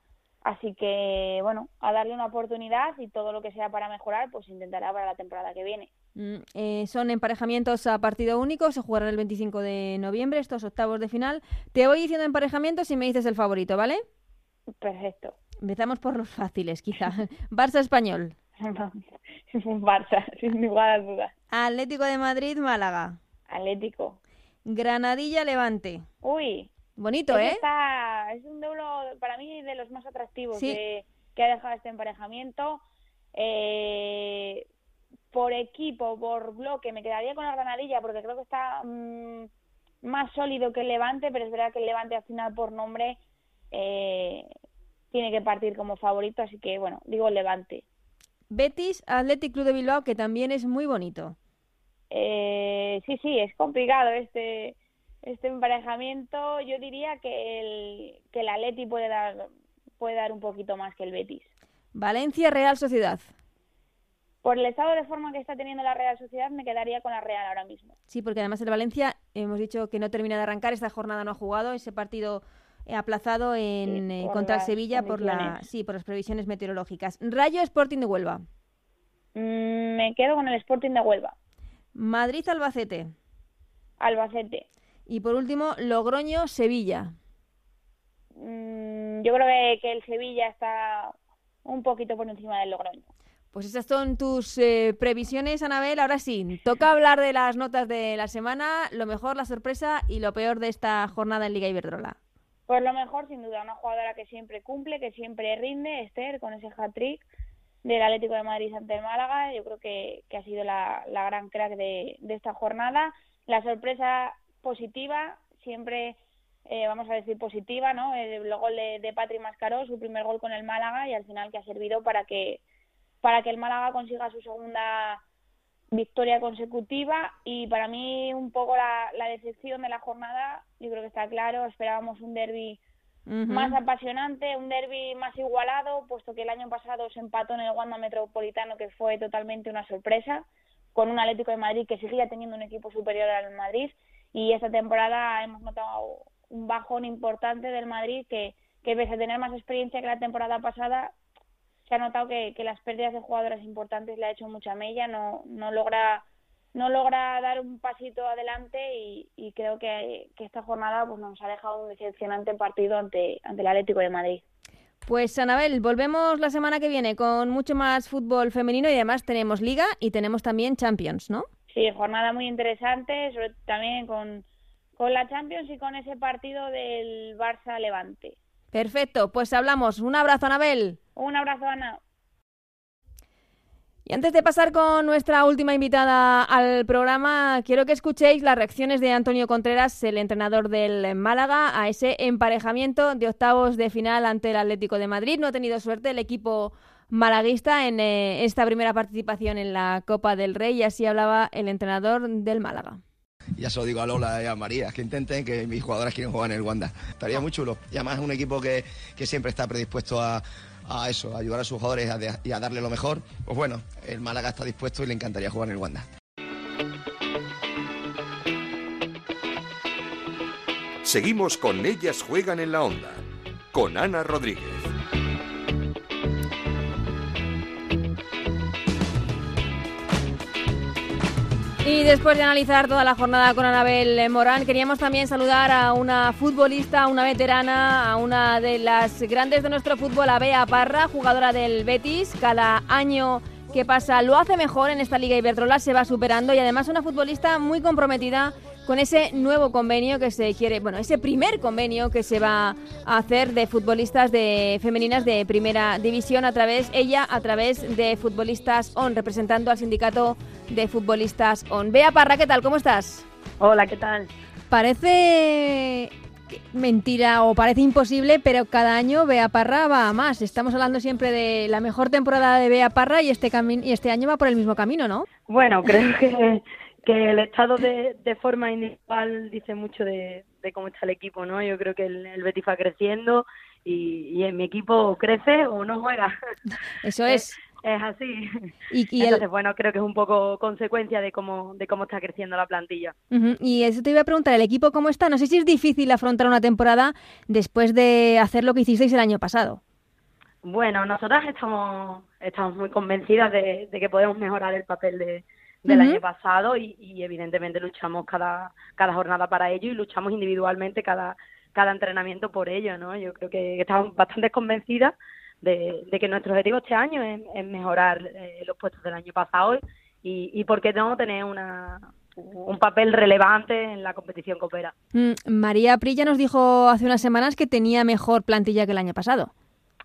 Así que, bueno, a darle una oportunidad y todo lo que sea para mejorar, pues intentará para la temporada que viene. Mm, eh, son emparejamientos a partido único, se jugarán el 25 de noviembre, estos octavos de final. Te voy diciendo emparejamientos y me dices el favorito, ¿vale? Perfecto. Empezamos por los fáciles, quizá. Barça español. Barça, sin lugar a dudas. Atlético de Madrid, Málaga. Atlético. Granadilla, Levante. Uy. Bonito, ¿eh? es un duelo para mí de los más atractivos que, que, ha dejado este emparejamiento. Eh, por equipo, por bloque, me quedaría con la Granadilla porque creo que está mm, más sólido que el Levante, pero es verdad que el Levante al final por nombre eh, tiene que partir como favorito, así que bueno, digo Levante. Betis, Athletic Club de Bilbao, que también es muy bonito. Eh, sí, sí, es complicado este este emparejamiento. Yo diría que el que el Atleti puede dar puede dar un poquito más que el Betis. Valencia, Real Sociedad por el estado de forma que está teniendo la Real Sociedad, me quedaría con la Real ahora mismo. Sí, porque además el Valencia, hemos dicho que no termina de arrancar, esta jornada no ha jugado, ese partido eh, aplazado en, eh, contra Sevilla por, la, sí, por las previsiones meteorológicas. Rayo Sporting de Huelva. Mm, me quedo con el Sporting de Huelva. Madrid Albacete. Albacete. Y por último, Logroño Sevilla. Mm, yo creo que, que el Sevilla está un poquito por encima del Logroño. Pues esas son tus eh, previsiones, Anabel. Ahora sí, toca hablar de las notas de la semana, lo mejor, la sorpresa y lo peor de esta jornada en Liga Iberdrola. Pues lo mejor, sin duda, una jugadora que siempre cumple, que siempre rinde, Esther, con ese hat-trick del Atlético de Madrid ante el Málaga. Yo creo que, ha sido la, gran crack de, esta jornada. La sorpresa positiva, siempre eh, vamos a decir positiva, ¿no? El, gol de, de Patri Mascaró, su primer gol con el Málaga y al final que ha servido para que para que el Málaga consiga su segunda victoria consecutiva. Y para mí un poco la, decepción de la jornada, yo creo que está claro, esperábamos un derby más apasionante, un derby más igualado, puesto que el año pasado se empató en el Wanda Metropolitano, que fue totalmente una sorpresa, con un Atlético de Madrid que seguía teniendo un equipo superior al Madrid. Y esta temporada hemos notado un bajón importante del Madrid que, que pese a tener más experiencia que la temporada pasada, se ha notado que, las pérdidas de jugadoras importantes le ha hecho mucha mella, no, no logra no logra dar un pasito adelante y, creo que, esta jornada pues nos ha dejado un decepcionante partido ante, ante el Atlético de Madrid. Pues Anabel, volvemos la semana que viene con mucho más fútbol femenino y además tenemos Liga y tenemos también Champions, ¿no? Sí, jornada muy interesante, sobre también con, con la Champions y con ese partido del Barça Levante. Perfecto, pues hablamos. Un abrazo, Anabel. Un abrazo, Ana. Y antes de pasar con nuestra última invitada al programa, quiero que escuchéis las reacciones de Antonio Contreras, el entrenador del Málaga, a ese emparejamiento de octavos de final ante el Atlético de Madrid. No ha tenido suerte el equipo malaguista en eh, esta primera participación en la Copa del Rey y así hablaba el entrenador del Málaga ya se lo digo a Lola y a María, que intenten que mis jugadoras quieren jugar en el Wanda. Estaría muy chulo. Y además es un equipo que, siempre está predispuesto a, eso, a ayudar a sus jugadores y a darle lo mejor. Pues bueno, el Málaga está dispuesto y le encantaría jugar en el Wanda. Seguimos con Ellas Juegan en la Onda, con Ana Rodríguez. Y después de analizar toda la jornada con Anabel Morán, queríamos también saludar a una futbolista, a una veterana, a una de las grandes de nuestro fútbol, a Bea Parra, jugadora del Betis. Cada año que pasa lo hace mejor en esta Liga Iberdrola, se va superando y además una futbolista muy comprometida con ese nuevo convenio que se quiere, bueno, ese primer convenio que se va a hacer de futbolistas de femeninas de primera división a través, ella a través de Futbolistas ON, representando al sindicato de futbolistas ON. Bea Parra, ¿qué tal? ¿Cómo estás? Hola, ¿qué tal? Parece mentira o parece imposible, pero cada año Bea Parra va a más. Estamos hablando siempre de la mejor temporada de Bea Parra y este, y este año va por el mismo camino, ¿no? Bueno, creo que que el estado de, forma individual dice mucho de, cómo está el equipo, ¿no? Yo creo que el, Betis va creciendo y, en mi equipo crece o no juega. Eso es. es, así. Y, Entonces, bueno, creo que es un poco consecuencia de cómo, de cómo está creciendo la plantilla. Y eso te iba a preguntar, ¿el equipo cómo está? No sé si es difícil afrontar una temporada después de hacer lo que hicisteis el año pasado. Bueno, nosotras estamos, estamos muy convencidas de que podemos mejorar el papel de, del año pasado y, evidentemente luchamos cada, cada jornada para ello y luchamos individualmente cada, cada entrenamiento por ello, ¿no? Yo creo que estamos bastante convencidas de, que nuestro objetivo este año es, mejorar eh, los puestos del año pasado y, y por qué no tener una, un papel relevante en la competición coopera. Mm, María Prilla nos dijo hace unas semanas que tenía mejor plantilla que el año pasado.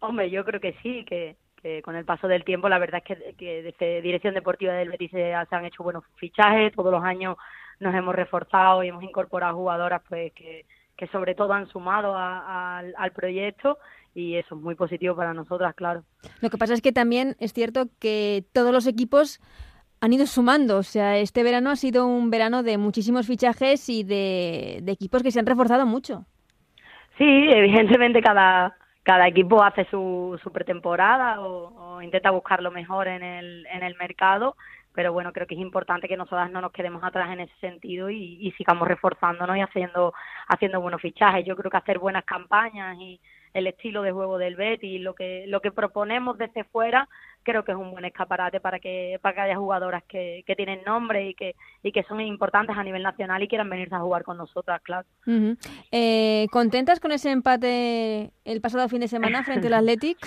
Hombre, yo creo que sí, que, con el paso del tiempo la verdad es que, que desde Dirección Deportiva del Betis se, han hecho buenos fichajes, todos los años nos hemos reforzado y hemos incorporado jugadoras pues que, que sobre todo han sumado al proyecto y eso es muy positivo para nosotras, claro. Lo que pasa es que también es cierto que todos los equipos han ido sumando, o sea, este verano ha sido un verano de muchísimos fichajes y de, de equipos que se han reforzado mucho. Sí, evidentemente cada, cada equipo hace su, su pretemporada o, o, intenta buscar lo mejor en el, en el mercado, pero bueno, creo que es importante que nosotras no nos quedemos atrás en ese sentido y, sigamos reforzándonos y haciendo, haciendo buenos fichajes. Yo creo que hacer buenas campañas y el estilo de juego del Betis, lo que, lo que proponemos desde fuera, creo que es un buen escaparate para que, para que haya jugadoras que, que tienen nombre y que, y que son importantes a nivel nacional y quieran venirse a jugar con nosotras, claro. Uh -huh. eh, ¿Contentas con ese empate el pasado fin de semana frente al Athletic?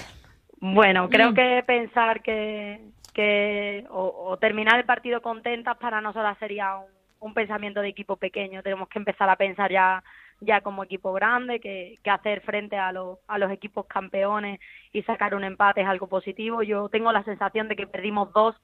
bueno, creo mm. que pensar que, que o, o, terminar el partido contentas para nosotras sería un, un pensamiento de equipo pequeño. Tenemos que empezar a pensar ya ya como equipo grande, que, que hacer frente a, los a los equipos campeones y sacar un empate es algo positivo. Yo tengo la sensación de que perdimos dos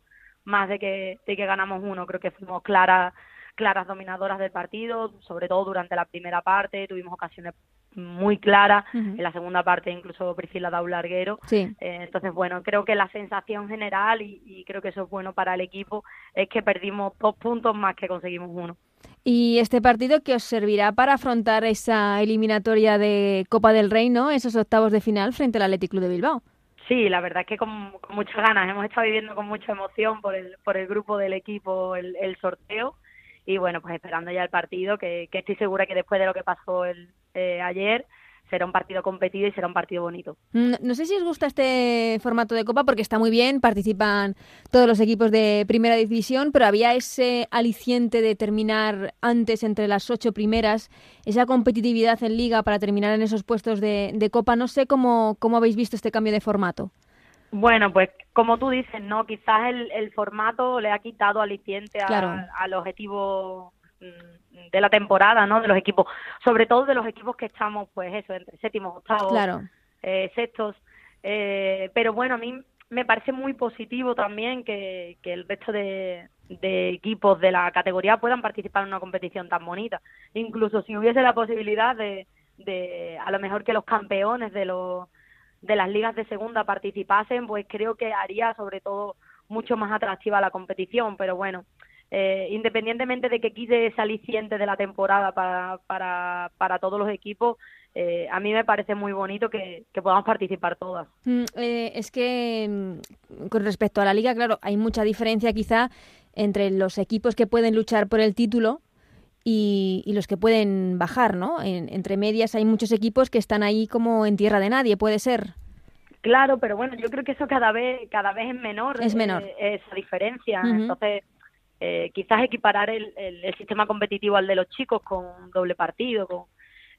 más de que, de que ganamos uno. Creo que fuimos claras claras dominadoras del partido, sobre todo durante la primera parte, tuvimos ocasiones muy claras, uh -huh. en la segunda parte incluso Priscila da un larguero. Sí. Eh, entonces, bueno, creo que la sensación general, y, y creo que eso es bueno para el equipo, es que perdimos dos puntos más que conseguimos uno. Y este partido que os servirá para afrontar esa eliminatoria de Copa del Rey, ¿no? Esos octavos de final frente al Athletic Club de Bilbao. Sí, la verdad es que con, muchas ganas. Hemos estado viviendo con mucha emoción por el, por el grupo del equipo el, el sorteo y bueno, pues esperando ya el partido, que, que estoy segura que después de lo que pasó el, eh, ayer, será un partido competido y será un partido bonito. No, no, sé si os gusta este formato de Copa porque está muy bien, participan todos los equipos de primera división, pero había ese aliciente de terminar antes entre las ocho primeras, esa competitividad en liga para terminar en esos puestos de, de Copa. No sé cómo, cómo habéis visto este cambio de formato. Bueno, pues como tú dices, no, quizás el, el formato le ha quitado aliciente a, claro. al objetivo mm, de la temporada, ¿no? De los equipos, sobre todo de los equipos que estamos, pues eso, entre séptimos, octavos, claro. eh, sextos. Eh, pero bueno, a mí me parece muy positivo también que, que el resto de, de equipos de la categoría puedan participar en una competición tan bonita. Incluso si hubiese la posibilidad de, de a lo mejor que los campeones de los de las ligas de segunda participasen, pues creo que haría sobre todo mucho más atractiva la competición, pero bueno, eh, independientemente de que quise ese aliciente de la temporada para, para, para todos los equipos, eh, a mí me parece muy bonito que, que podamos participar todas. Mm, eh, es que mm, con respecto a la liga, claro, hay mucha diferencia quizá entre los equipos que pueden luchar por el título y, y los que pueden bajar, ¿no? En, entre medias hay muchos equipos que están ahí como en tierra de nadie, puede ser. Claro, pero bueno, yo creo que eso cada vez cada vez es menor, es menor. Eh, esa diferencia. Uh -huh. Entonces, eh, quizás equiparar el, el, el, sistema competitivo al de los chicos con doble partido, con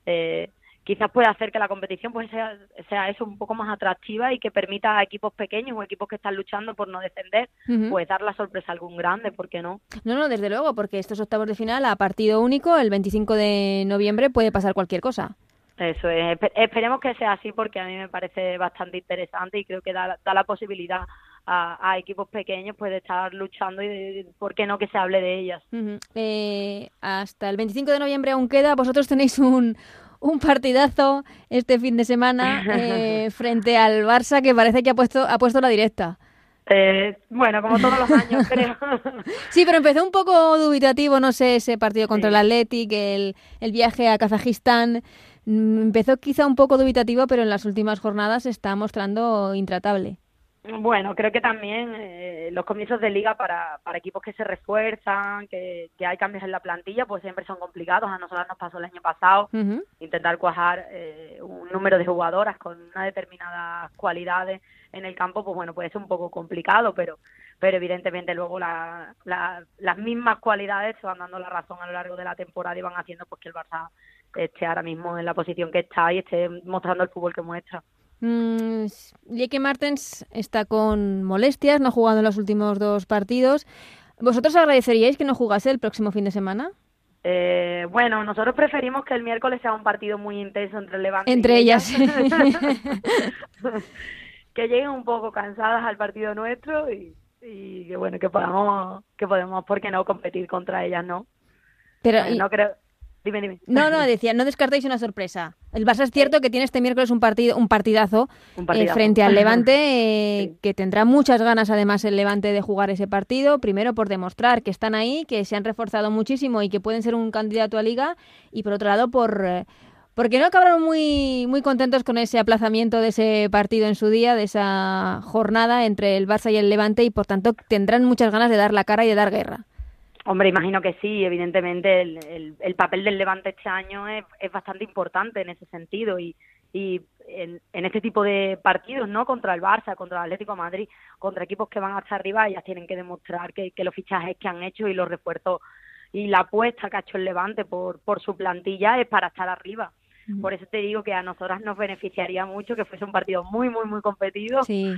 eh, quizás puede hacer que la competición pues sea, sea eso un poco más atractiva y que permita a equipos pequeños o equipos que están luchando por no descender, uh -huh. pues dar la sorpresa a algún grande, ¿por qué no? No, no, desde luego, porque estos octavos de final a partido único, el 25 de noviembre puede pasar cualquier cosa. Eso es, esperemos que sea así porque a mí me parece bastante interesante y creo que da, da la posibilidad a, a, equipos pequeños pues de estar luchando y de, por qué no que se hable de ellas. Uh -huh. eh, hasta el 25 de noviembre aún queda, vosotros tenéis un, un partidazo este fin de semana eh, frente al Barça que parece que ha puesto, ha puesto la directa. Eh, bueno, como todos los años, creo. sí, pero empezó un poco dubitativo, no sé, ese partido contra sí. el Athletic, el, el viaje a Kazajistán. Mm, empezó quizá un poco dubitativo, pero en las últimas jornadas se está mostrando intratable. Bueno, creo que también eh, los comienzos de liga para, para equipos que se refuerzan, que, que, hay cambios en la plantilla, pues siempre son complicados. A nosotros nos pasó el año pasado uh -huh. intentar cuajar eh, un número de jugadoras con unas determinadas cualidades en el campo, pues bueno, puede ser un poco complicado, pero pero evidentemente luego la, la, las mismas cualidades se van dando la razón a lo largo de la temporada y van haciendo pues que el Barça esté ahora mismo en la posición que está y esté mostrando el fútbol que muestra. Mm, Lieke Martens está con molestias, no ha jugado en los últimos dos partidos. ¿Vosotros agradeceríais que no jugase el próximo fin de semana? Eh, bueno, nosotros preferimos que el miércoles sea un partido muy intenso entre Levante entre y ellas. que lleguen un poco cansadas al partido nuestro y, y que bueno que podamos que podemos por qué no competir contra ellas, ¿no? Pero bueno, no creo Dime, dime. No, no, decía, no descartéis una sorpresa. El Barça es cierto que tiene este miércoles un partido, un partidazo, un partidazo. Eh, frente al Levante, eh, sí. que tendrá muchas ganas además el Levante de jugar ese partido. Primero por demostrar que están ahí, que se han reforzado muchísimo y que pueden ser un candidato a Liga, y por otro lado por, eh, Porque no acabaron muy, muy contentos con ese aplazamiento de ese partido en su día, de esa jornada entre el Barça y el Levante, y por tanto tendrán muchas ganas de dar la cara y de dar guerra. Hombre, imagino que sí, evidentemente el, el, papel del Levante este año es, es bastante importante en ese sentido y, y en, en, este tipo de partidos, ¿no? Contra el Barça, contra el Atlético de Madrid, contra equipos que van hasta arriba, ellas tienen que demostrar que, que los fichajes que han hecho y los refuerzos y la apuesta que ha hecho el Levante por, por su plantilla es para estar arriba. Por eso te digo que a nosotras nos beneficiaría mucho que fuese un partido muy, muy, muy competido. Sí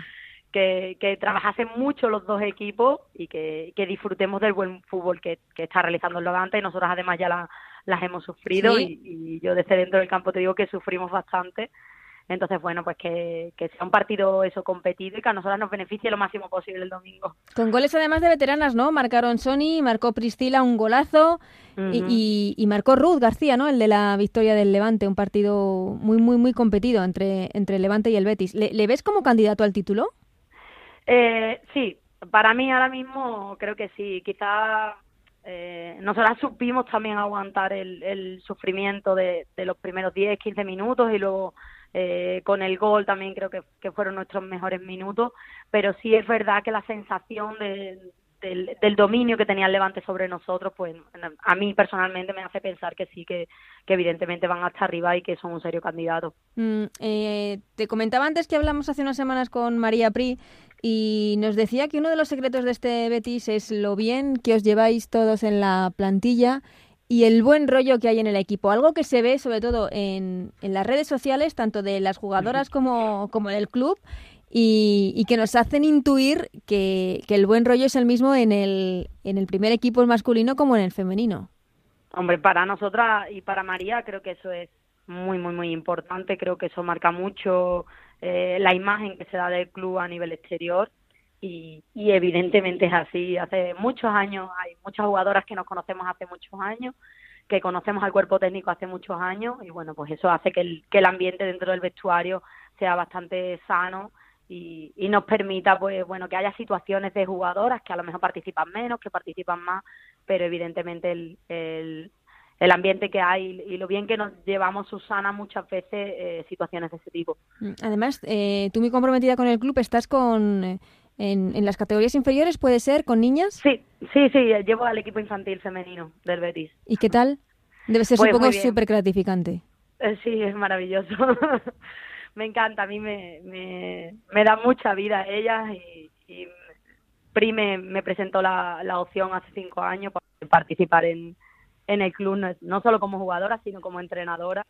que, que trabajasen mucho los dos equipos y que, que disfrutemos del buen fútbol que, que está realizando el Levante y nosotros además ya la, las hemos sufrido Sí. y, y yo desde dentro del campo te digo que sufrimos bastante entonces bueno pues que, que sea un partido eso competido y que a nosotras nos beneficie lo máximo posible el domingo Con goles además de veteranas, ¿no? Marcaron Sony, marcó Priscila un golazo y, y- y marcó Ruth García, ¿no? El de la victoria del Levante, un partido muy, muy, muy competido entre, entre el Levante y el Betis. ¿Le, le ves como candidato al título? Eh, sí, para mí ahora mismo creo que sí. Quizá eh, nosotras supimos también aguantar el, el sufrimiento de, de los primeros 10, 15 minutos y luego eh, con el gol también creo que, que fueron nuestros mejores minutos. Pero sí es verdad que la sensación de- del, del dominio que tenía el Levante sobre nosotros, pues a mí personalmente me hace pensar que sí, que, que evidentemente van hasta arriba y que son un serio candidato. Mm, eh, te comentaba antes que hablamos hace unas semanas con María Pri y nos decía que uno de los secretos de este Betis es lo bien que os lleváis todos en la plantilla y el buen rollo que hay en el equipo. Algo que se ve sobre todo en, en las redes sociales, tanto de las jugadoras como, como del club, y, y que nos hacen intuir que, que el buen rollo es el mismo en el, en el primer equipo masculino como en el femenino. Hombre, para nosotras y para María creo que eso es muy, muy, muy importante. Creo que eso marca mucho eh, la imagen que se da del club a nivel exterior y, y evidentemente es así. Hace muchos años, hay muchas jugadoras que nos conocemos hace muchos años, que conocemos al cuerpo técnico hace muchos años y bueno, pues eso hace que el, que el ambiente dentro del vestuario sea bastante sano y, y nos permita pues bueno que haya situaciones de jugadoras que a lo mejor participan menos, que participan más, pero evidentemente el, el, el ambiente que hay y lo bien que nos llevamos Susana muchas veces eh, situaciones de ese tipo. Mm, Además, eh, tú muy comprometida con el club, estás con eh, en, en las categorías inferiores, puede ser, con niñas. Sí, sí, sí, llevo al equipo infantil femenino del Betis. ¿Y qué tal? Debe ser Pues supongo súper gratificante. Eh, Sí, es maravilloso. me encanta, a mí me, me, me da mucha vida ellas y, y Pri me, me presentó la, la opción hace cinco años para participar en, en el club, no, no solo como jugadora, sino como entrenadora.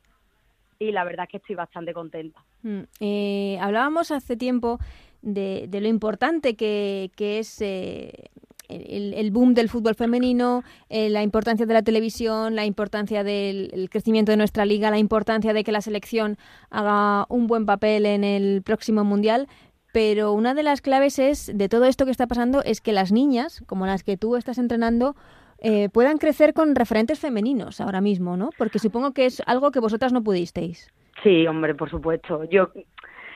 Y la verdad es que estoy bastante contenta. Mm, eh, hablábamos hace tiempo de, de lo importante que, que es eh, el, el boom del fútbol femenino, eh, la importancia de la televisión, la importancia del el crecimiento de nuestra liga, la importancia de que la selección haga un buen papel en el próximo mundial. Pero una de las claves es de todo esto que está pasando es que las niñas, como las que tú estás entrenando, eh, puedan crecer con referentes femeninos ahora mismo, ¿no? Porque supongo que es algo que vosotras no pudisteis. Sí, hombre, por supuesto. Yo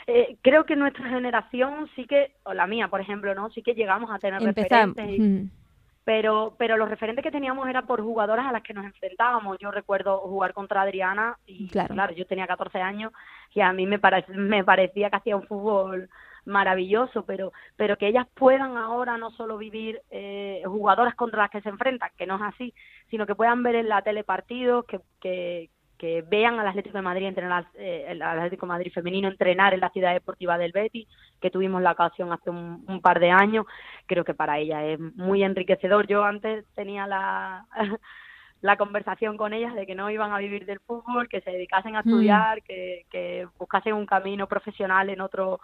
eh, creo que nuestra generación sí que, o la mía, por ejemplo, ¿no? Sí que llegamos a tener Empezamos. referentes. y- pero pero los referentes que teníamos eran por jugadoras a las que nos enfrentábamos. Yo recuerdo jugar contra Adriana y Claro. claro, yo tenía 14 años y a mí me, pare- me parecía que hacía un fútbol maravilloso, pero pero que ellas puedan ahora no solo vivir eh, jugadoras contra las que se enfrentan, que no es así, sino que puedan ver en la tele partidos, que, que, que vean al Atlético de Madrid entrenar, eh, el Atlético de Madrid femenino entrenar en la ciudad deportiva del Betis, que tuvimos la ocasión hace un, un par de años, creo que para ella es muy enriquecedor. Yo antes tenía la la conversación con ellas de que no iban a vivir del fútbol, que se dedicasen a Mm. estudiar, que, que buscasen un camino profesional en otro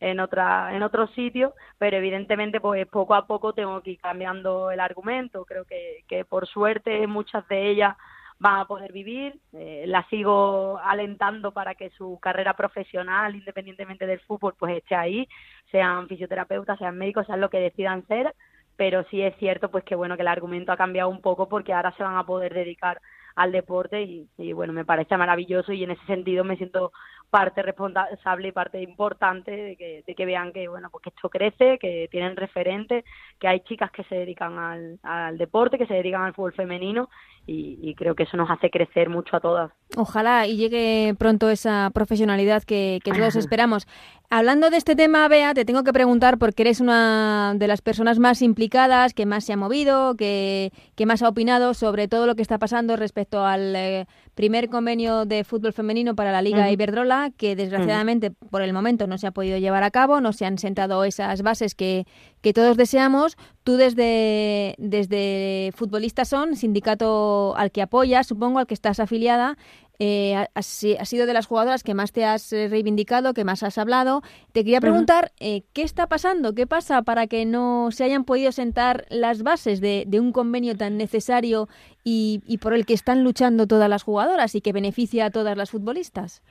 en otra en otro sitio, pero evidentemente pues poco a poco tengo que ir cambiando el argumento. Creo que, que por suerte muchas de ellas van a poder vivir. Eh, la sigo alentando para que su carrera profesional, independientemente del fútbol, pues esté ahí, sean fisioterapeutas, sean médicos, sean lo que decidan ser. Pero sí es cierto pues que bueno que el argumento ha cambiado un poco porque ahora se van a poder dedicar al deporte y, y, bueno me parece maravilloso y en ese sentido me siento parte responsable y parte importante de que, de que vean que bueno pues que esto crece que tienen referentes que hay chicas que se dedican al, al deporte que se dedican al fútbol femenino y, creo que eso nos hace crecer mucho a todas. Ojalá y llegue pronto esa profesionalidad que, que todos esperamos. Hablando de este tema, Bea, te tengo que preguntar porque eres una de las personas más implicadas, que más se ha movido, que, que más ha opinado sobre todo lo que está pasando respecto al eh, primer convenio de fútbol femenino para la Liga Iberdrola, que desgraciadamente por el momento no se ha podido llevar a cabo, no se han sentado esas bases que, que todos deseamos. Tú desde, desde Futbolistas Son, sindicato al que apoyas, supongo al que estás afiliada, eh, has, sido de las jugadoras que más te has eh, reivindicado, que más has hablado. Te quería preguntar, eh, ¿qué está pasando? ¿Qué pasa para que no se hayan podido sentar las bases de, un convenio tan necesario y, por el que están luchando todas las jugadoras y que beneficia a todas las futbolistas?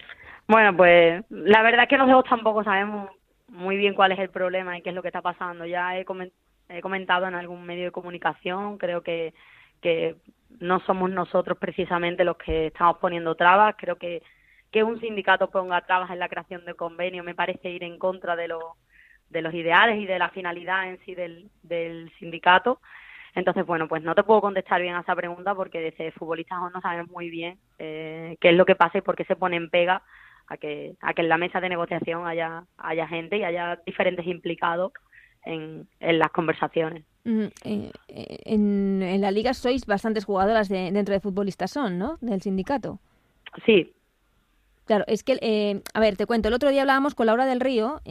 Bueno, pues la verdad es que nosotros tampoco sabemos muy bien cuál es el problema y qué es lo que está pasando. Ya he, comentado en algún medio de comunicación, creo que, que no somos nosotros precisamente los que estamos poniendo trabas. Creo que que un sindicato ponga trabas en la creación de convenio me parece ir en contra de, los de los ideales y de la finalidad en sí del, del sindicato. Entonces, bueno, pues no te puedo contestar bien a esa pregunta porque desde futbolistas no sabemos muy bien eh, qué es lo que pasa y por qué se pone en pega a que, a que en la mesa de negociación haya, haya gente y haya diferentes implicados en, en las conversaciones. Eh, eh, en, en, la liga sois bastantes jugadoras de, dentro de futbolistas son, ¿no? Del sindicato. Sí. Claro, es que, eh, a ver, te cuento, el otro día hablábamos con Laura del Río,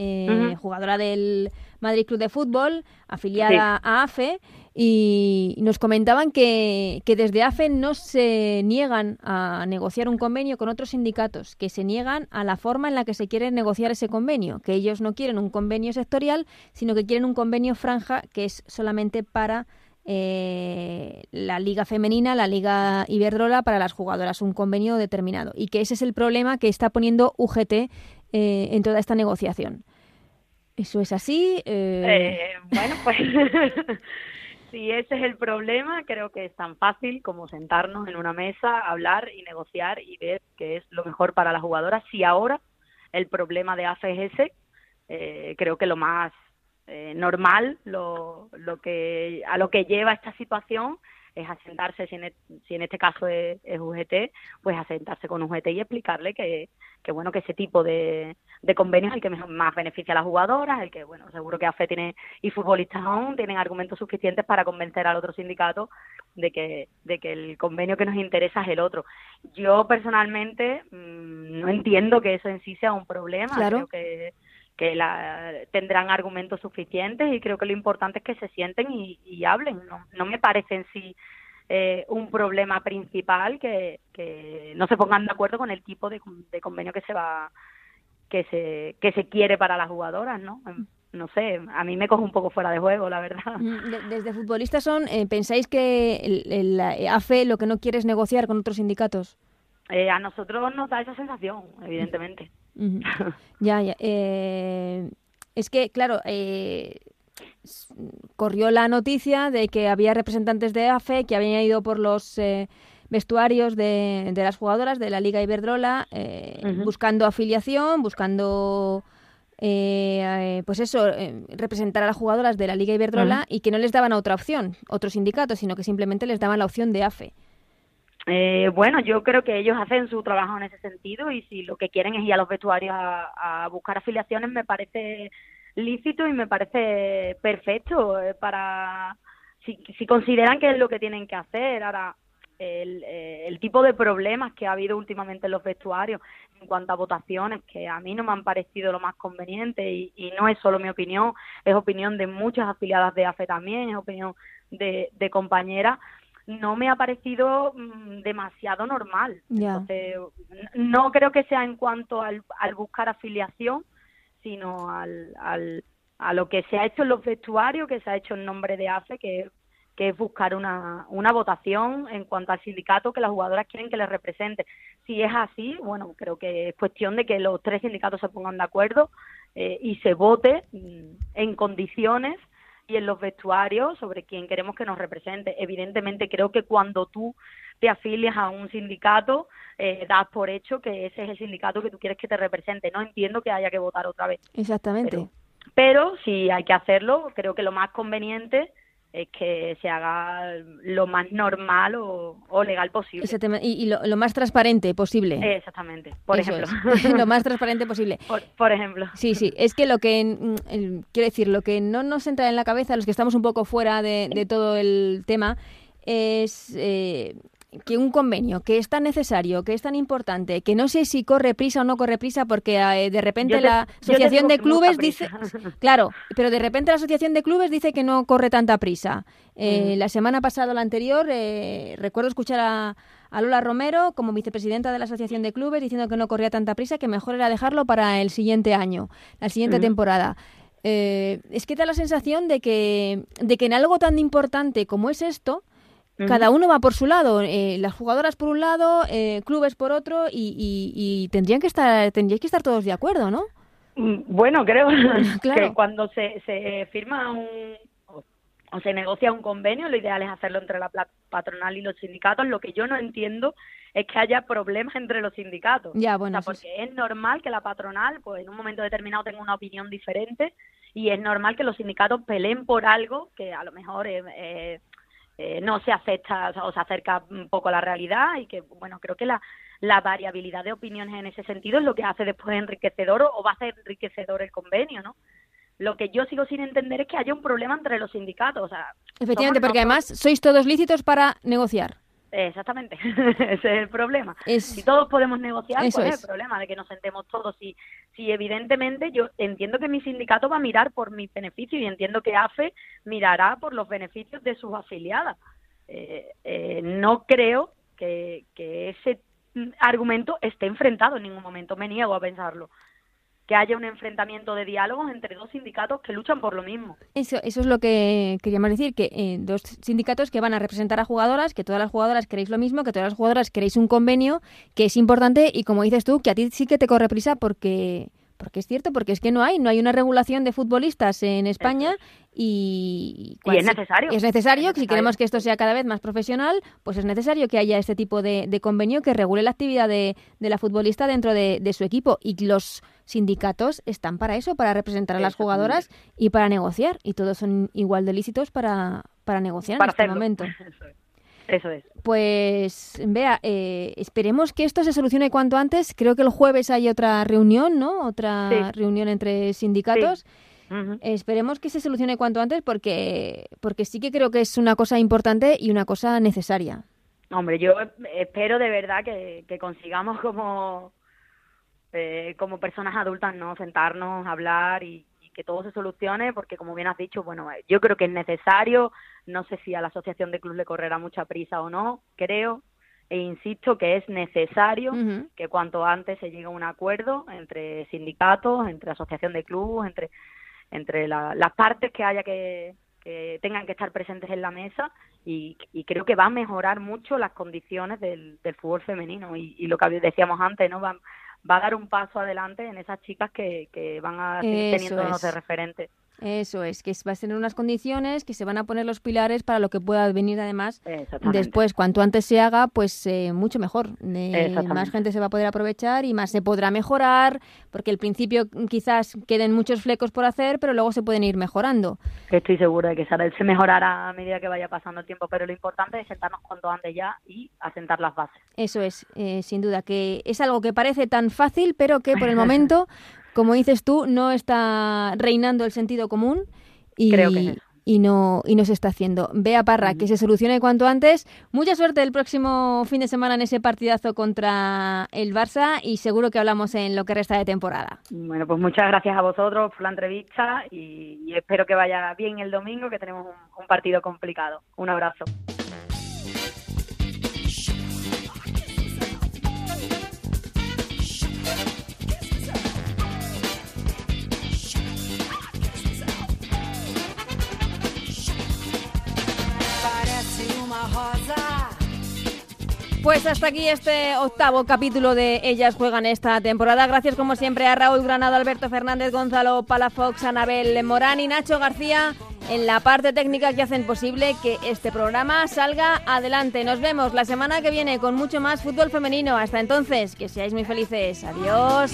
jugadora del Madrid Club de Fútbol, afiliada a AFE, y nos comentaban que, que, desde AFE no se niegan a negociar un convenio con otros sindicatos, que se niegan a la forma en la que se quiere negociar ese convenio, que ellos no quieren un convenio sectorial, sino que quieren un convenio franja que es solamente para eh, la liga femenina, la liga Iberdrola para las jugadoras, un convenio determinado. Y que ese es el problema que está poniendo UGT eh, en toda esta negociación. ¿Eso es así? Eh, bueno, pues si ese es el problema, creo que es tan fácil como sentarnos en una mesa, hablar y negociar y ver qué es lo mejor para las jugadoras. Si ahora el problema de AFE es ese, eh, creo que lo más eh, normal, lo, lo que a lo que lleva esta situación es asentarse, si en, e, si en este caso es, UGT, pues asentarse con UGT y explicarle que, que bueno, que ese tipo de, de convenios es el que más beneficia a las jugadoras, el que, bueno, seguro que AFE tiene y futbolistas aún tienen argumentos suficientes para convencer al otro sindicato de que, de que el convenio que nos interesa es el otro. Yo personalmente mm, no entiendo que eso en sí sea un problema, creo que que la, tendrán argumentos suficientes y creo que lo importante es que se sienten y, hablen. No, no me parece en sí eh, un problema principal que, que no se pongan de acuerdo con el tipo de, convenio que se va que se que se quiere para las jugadoras, ¿no? No sé, a mí me coge un poco fuera de juego, la verdad. Mm, desde futbolistas son, eh, ¿pensáis que el, AFE lo que no quiere es negociar con otros sindicatos? Eh, a nosotros nos da esa sensación, evidentemente. Ya, ya. Eh, es que, claro, eh, corrió la noticia de que había representantes de AFE que habían ido por los eh, vestuarios de, las jugadoras de la Liga Iberdrola buscando afiliación, buscando... pues eso, representar a las jugadoras de la Liga Iberdrola y que no les daban otra opción, otro sindicato, sino que simplemente les daban la opción de AFE. Eh, bueno, yo creo que ellos hacen su trabajo en ese sentido y si lo que quieren es ir a los vestuarios a, buscar afiliaciones me parece lícito y me parece perfecto eh, para si, si consideran que es lo que tienen que hacer. Ahora, el, eh, el tipo de problemas que ha habido últimamente en los vestuarios en cuanto a votaciones, que a mí no me han parecido lo más conveniente y, y no es solo mi opinión, es opinión de muchas afiliadas de AFE también, es opinión de, de compañeras no me ha parecido mm, demasiado normal. no creo que sea en cuanto al, buscar afiliación, sino al, al, a lo que se ha hecho en los vestuarios, que se ha hecho en nombre de AFE, que, que es buscar una, una votación en cuanto al sindicato que las jugadoras quieren que les represente. Si es así, bueno, creo que es cuestión de que los tres sindicatos se pongan de acuerdo eh, y se vote mm, en condiciones y en los vestuarios sobre quién queremos que nos represente. Evidentemente creo que cuando tú te afilias a un sindicato, eh, das por hecho que ese es el sindicato que tú quieres que te represente. No entiendo que haya que votar otra vez. Exactamente. Pero, si hay que hacerlo, creo que lo más conveniente es que se haga lo más normal o, legal posible. Y, lo, más transparente posible. Exactamente, por ejemplo. lo más transparente posible. Por, ejemplo. Sí, sí, es que lo que, mm, quiero decir, lo que no nos entra en la cabeza, los que estamos un poco fuera de, todo el tema, es eh, que un convenio que es tan necesario, que es tan importante, que no sé si corre prisa o no corre prisa porque eh, de repente la asociación de clubes dice, claro, pero de repente la asociación de clubes dice que no corre tanta prisa. Eh, mm. La semana pasada la anterior eh, recuerdo escuchar a, Lola Romero como vicepresidenta de la asociación de clubes diciendo que no corría tanta prisa, que mejor era dejarlo para el siguiente año, la siguiente temporada. es que da la sensación de que, de que en algo tan importante como es esto, cada uno va por su lado, eh, las jugadoras por un lado, eh, clubes por otro y, tendrían que estar tendríais que estar todos de acuerdo, ¿no? Mm, bueno, creo que cuando se, se firma un o se negocia un convenio, lo ideal es hacerlo entre la patronal y los sindicatos. Lo que yo no entiendo es que haya problemas entre los sindicatos. Ya, bueno, porque es normal que la patronal, pues en un momento determinado tenga una opinión diferente y es normal que los sindicatos peleen por algo que a lo mejor es eh, no se acepta o se acerca un poco a la realidad y que, bueno, creo que la, la variabilidad de opiniones en ese sentido es lo que hace después enriquecedor o, va a hacer enriquecedor el convenio, ¿no? Lo que yo sigo sin entender es que haya un problema entre los sindicatos. O sea, Efectivamente, porque además sois todos lícitos para negociar. Exactamente, ese es el problema. Si todos podemos negociar, pues es el problema de que nos sentemos todos. Y si evidentemente yo entiendo que mi sindicato va a mirar por mis beneficios y entiendo que AFE mirará por los beneficios de sus afiliadas. Eh, eh, no creo que, que ese argumento esté enfrentado en ningún momento, me niego a pensarlo que haya un enfrentamiento de diálogos entre dos sindicatos que luchan por lo mismo. Eso, eso es lo que queríamos decir, que eh, dos sindicatos que van a representar a jugadoras, que todas las jugadoras queréis lo mismo, que todas las jugadoras queréis un convenio que es importante y como dices tú, que a ti sí que te corre prisa porque porque es cierto, porque es que no hay, no hay una regulación de futbolistas en España y, es necesario. Es necesario, que si queremos que esto sea cada vez más profesional, pues es necesario que haya este tipo de, convenio que regule la actividad de, la futbolista dentro de, su equipo. Y los sindicatos están para eso, para representar a las jugadoras y para negociar. Y todos son igual de lícitos para, para negociar en este momento. Eso es. Pues, vea, eh, esperemos que esto se solucione cuanto antes. Creo que el jueves hay otra reunión, ¿no? Otra reunión entre sindicatos. Esperemos que se solucione cuanto antes porque, porque sí que creo que es una cosa importante y una cosa necesaria. Hombre, yo espero de verdad que, consigamos como, eh, como personas adultas, ¿no? Sentarnos, hablar y, que todo se solucione, porque como bien has dicho, bueno, eh, yo creo que es necesario, no sé si a la asociación de club le correrá mucha prisa o no, creo, e insisto que es necesario que cuanto antes se llegue a un acuerdo entre sindicatos, entre asociación de clubes, entre, entre las partes que haya que, que tengan que estar presentes en la mesa y, creo que va a mejorar mucho las condiciones del, del fútbol femenino. Y, y, lo que decíamos antes, ¿no? Va, va a dar un paso adelante en esas chicas que, que van a seguir teniendo de referente. Eso es, que va a tener unas condiciones, que se van a poner los pilares para lo que pueda venir además después. Cuanto antes se haga, pues eh, mucho mejor. Eh, más gente se va a poder aprovechar y más se podrá mejorar, porque al principio quizás queden muchos flecos por hacer, pero luego se pueden ir mejorando. Estoy segura de que se mejorará a medida que vaya pasando el tiempo, pero lo importante es sentarnos cuanto antes ya y asentar las bases. Eso es, eh, sin duda, que es algo que parece tan fácil, pero que por el momento como dices tú, no está reinando el sentido común y, y, no, y no se está haciendo. Vea Parra, que se solucione cuanto antes. Mucha suerte el próximo fin de semana en ese partidazo contra el Barça y seguro que hablamos en lo que resta de temporada. Bueno, pues muchas gracias a vosotros por la entrevista y, espero que vaya bien el domingo, que tenemos un partido complicado. Un abrazo. Pues hasta aquí este octavo capítulo de Ellas Juegan esta temporada. Gracias como siempre a Raúl Granado, Alberto Fernández, Gonzalo Palafox, Anabel Morán y Nacho García en la parte técnica que hacen posible que este programa salga adelante. Nos vemos la semana que viene con mucho más fútbol femenino. Hasta entonces, que seáis muy felices. Adiós.